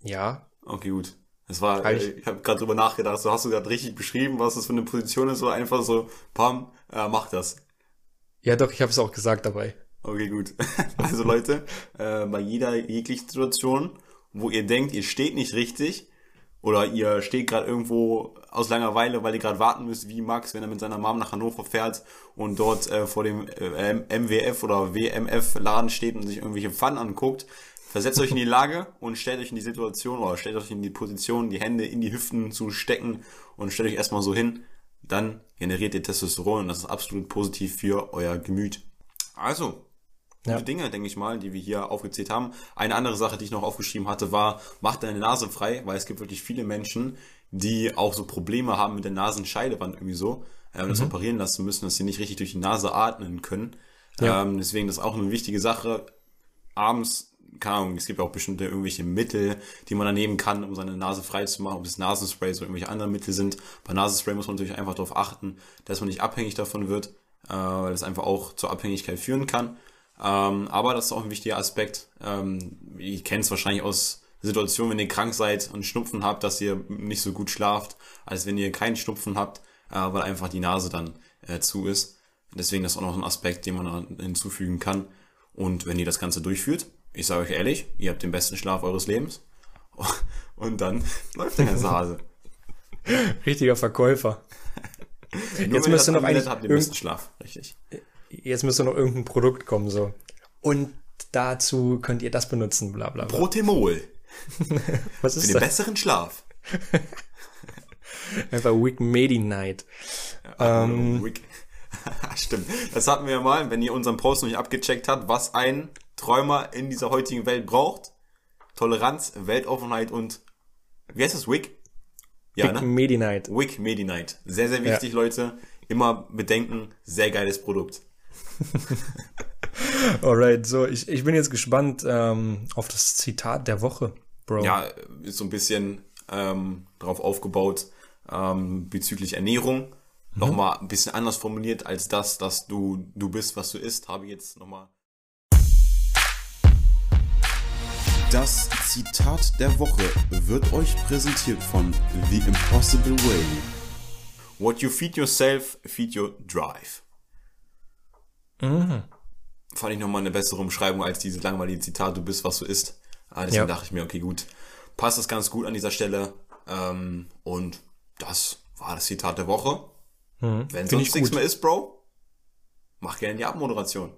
ja, Okay, gut. Das war, Hab äh, ich- ich habe gerade drüber nachgedacht, so hast du gerade richtig beschrieben, was das für eine Position ist, so einfach so, pam, äh, mach das. ja doch, ich habe es auch gesagt dabei. Okay, gut. Also Leute, äh, bei jeder jeglichen Situation, wo ihr denkt, ihr steht nicht richtig oder ihr steht gerade irgendwo aus Langeweile, weil ihr gerade warten müsst, wie Max, wenn er mit seiner Mom nach Hannover fährt und dort äh, vor dem äh, MWF oder WMF-Laden steht und sich irgendwelche Pfannen anguckt, versetzt euch in die Lage und stellt euch in die Situation oder stellt euch in die Position, die Hände in die Hüften zu stecken und stellt euch erstmal so hin. Dann generiert ihr Testosteron und das ist absolut positiv für euer Gemüt. Also, gute Ja. Dinge, denke ich mal, die wir hier aufgezählt haben. Eine andere Sache, die ich noch aufgeschrieben hatte, war, mach deine Nase frei, weil es gibt wirklich viele Menschen, die auch so Probleme haben mit der Nasenscheidewand irgendwie so, äh, und das operieren lassen müssen, dass sie nicht richtig durch die Nase atmen können. Ja. Ähm, deswegen das ist auch eine wichtige Sache. Abends, keine Ahnung, es gibt auch bestimmte irgendwelche Mittel, die man dann nehmen kann, um seine Nase frei zu machen, ob es Nasenspray oder irgendwelche anderen Mittel sind. Bei Nasenspray muss man natürlich einfach darauf achten, dass man nicht abhängig davon wird, äh, weil das einfach auch zur Abhängigkeit führen kann. Ähm, aber das ist auch ein wichtiger Aspekt. Ähm, ihr kennt es wahrscheinlich aus Situationen, wenn ihr krank seid und Schnupfen habt, dass ihr nicht so gut schlaft, als wenn ihr keinen Schnupfen habt, äh, weil einfach die Nase dann äh, zu ist. Deswegen das ist auch noch ein Aspekt, den man hinzufügen kann. Und wenn ihr das Ganze durchführt, ich sage euch ehrlich, ihr habt den besten Schlaf eures Lebens. Und dann läuft der ganze Hase. Richtiger Verkäufer. Jetzt wenn ihr das noch eigentlich habt den besten Schlaf. Richtig. Jetzt müsste noch irgendein Produkt kommen, so. Und dazu könnt ihr das benutzen, bla bla bla. Protemol. Was Für ist den das? besseren Schlaf. Einfach Week Medi Night. Ähm. Rick. Stimmt. Das hatten wir ja mal, wenn ihr unseren Post noch nicht abgecheckt habt, was ein Träumer in dieser heutigen Welt braucht. Toleranz, Weltoffenheit und wie heißt das? Wick? Ja, Week ne? Medi Night. Wick Medi Night. Sehr, sehr wichtig, Leute. Immer bedenken, sehr geiles Produkt. Alright, so, ich, ich bin jetzt gespannt ähm, auf das Zitat der Woche, Bro. Ja, ist so ein bisschen ähm, darauf aufgebaut ähm, bezüglich Ernährung. Nochmal ein bisschen anders formuliert als das, dass du du bist, was du isst, habe ich jetzt nochmal. Das Zitat der Woche wird euch präsentiert von The Impossible Way. What you feed yourself, feed your drive. Fand ich nochmal eine bessere Umschreibung als dieses langweilige Zitat, du bist, was du isst. Ah, deswegen Ja. dachte ich mir, okay, gut, passt das ganz gut an dieser Stelle. Ähm, und das war das Zitat der Woche. Wenn Find sonst ich nichts mehr ist, Bro, mach gerne die Abmoderation.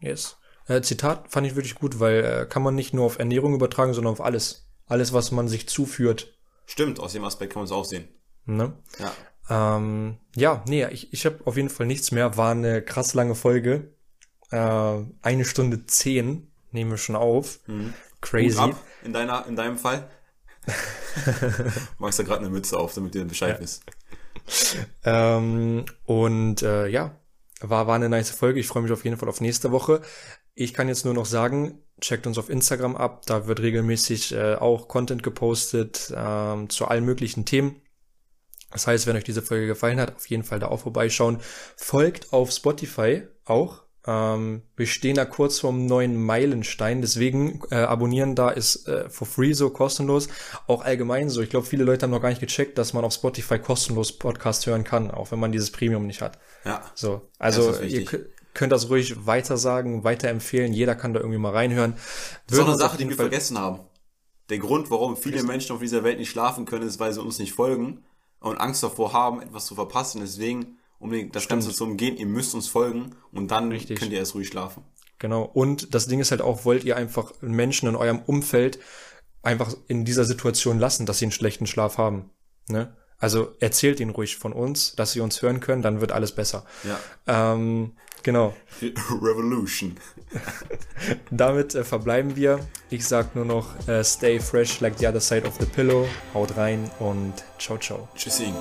Yes. Äh, Zitat fand ich wirklich gut, weil äh, kann man nicht nur auf Ernährung übertragen, sondern auf alles. Alles, was man sich zuführt. Stimmt, aus dem Aspekt kann man es auch sehen. Ne? Ja. Ähm, ja, nee, ich, ich habe auf jeden Fall nichts mehr. War eine krass lange Folge. Äh, eine Stunde zehn nehmen wir schon auf. Hut Crazy. ab, in, deiner, in deinem Fall. Machst da gerade eine Mütze auf, damit ihr Bescheid wisst. Ähm, und äh, ja, war, war eine nice Folge. Ich freue mich auf jeden Fall auf nächste Woche. Ich kann jetzt nur noch sagen, checkt uns auf Instagram ab. Da wird regelmäßig äh, auch Content gepostet ähm, zu allen möglichen Themen. Das heißt, wenn euch diese Folge gefallen hat, auf jeden Fall da auch vorbeischauen. Folgt auf Spotify auch. Ähm, wir stehen da kurz vorm neuen Meilenstein, deswegen äh, abonnieren da ist äh, for free so kostenlos. Auch allgemein so. Ich glaube, viele Leute haben noch gar nicht gecheckt, dass man auf Spotify kostenlos Podcast hören kann, auch wenn man dieses Premium nicht hat. Ja. So, also ihr könnt das ruhig weiter sagen, weiterempfehlen. Jeder kann da irgendwie mal reinhören. Das ist auch Würden eine uns Sache, die wir Fall- vergessen haben. Der Grund, warum viele Menschen auf dieser Welt nicht schlafen können, ist, weil sie uns nicht folgen und Angst davor haben, etwas zu verpassen. Deswegen, um das Ganze zu umgehen, ihr müsst uns folgen und dann Richtig. könnt ihr erst ruhig schlafen. Genau. Und das Ding ist halt auch, wollt ihr einfach Menschen in eurem Umfeld einfach in dieser Situation lassen, dass sie einen schlechten Schlaf haben. Ne? Also erzählt ihnen ruhig von uns, dass sie uns hören können, dann wird alles besser. Ja. Ähm, genau. Revolution. Damit äh, verbleiben wir. Ich sag nur noch, äh, stay fresh like the other side of the pillow. Haut rein und ciao, ciao. Tschüssing.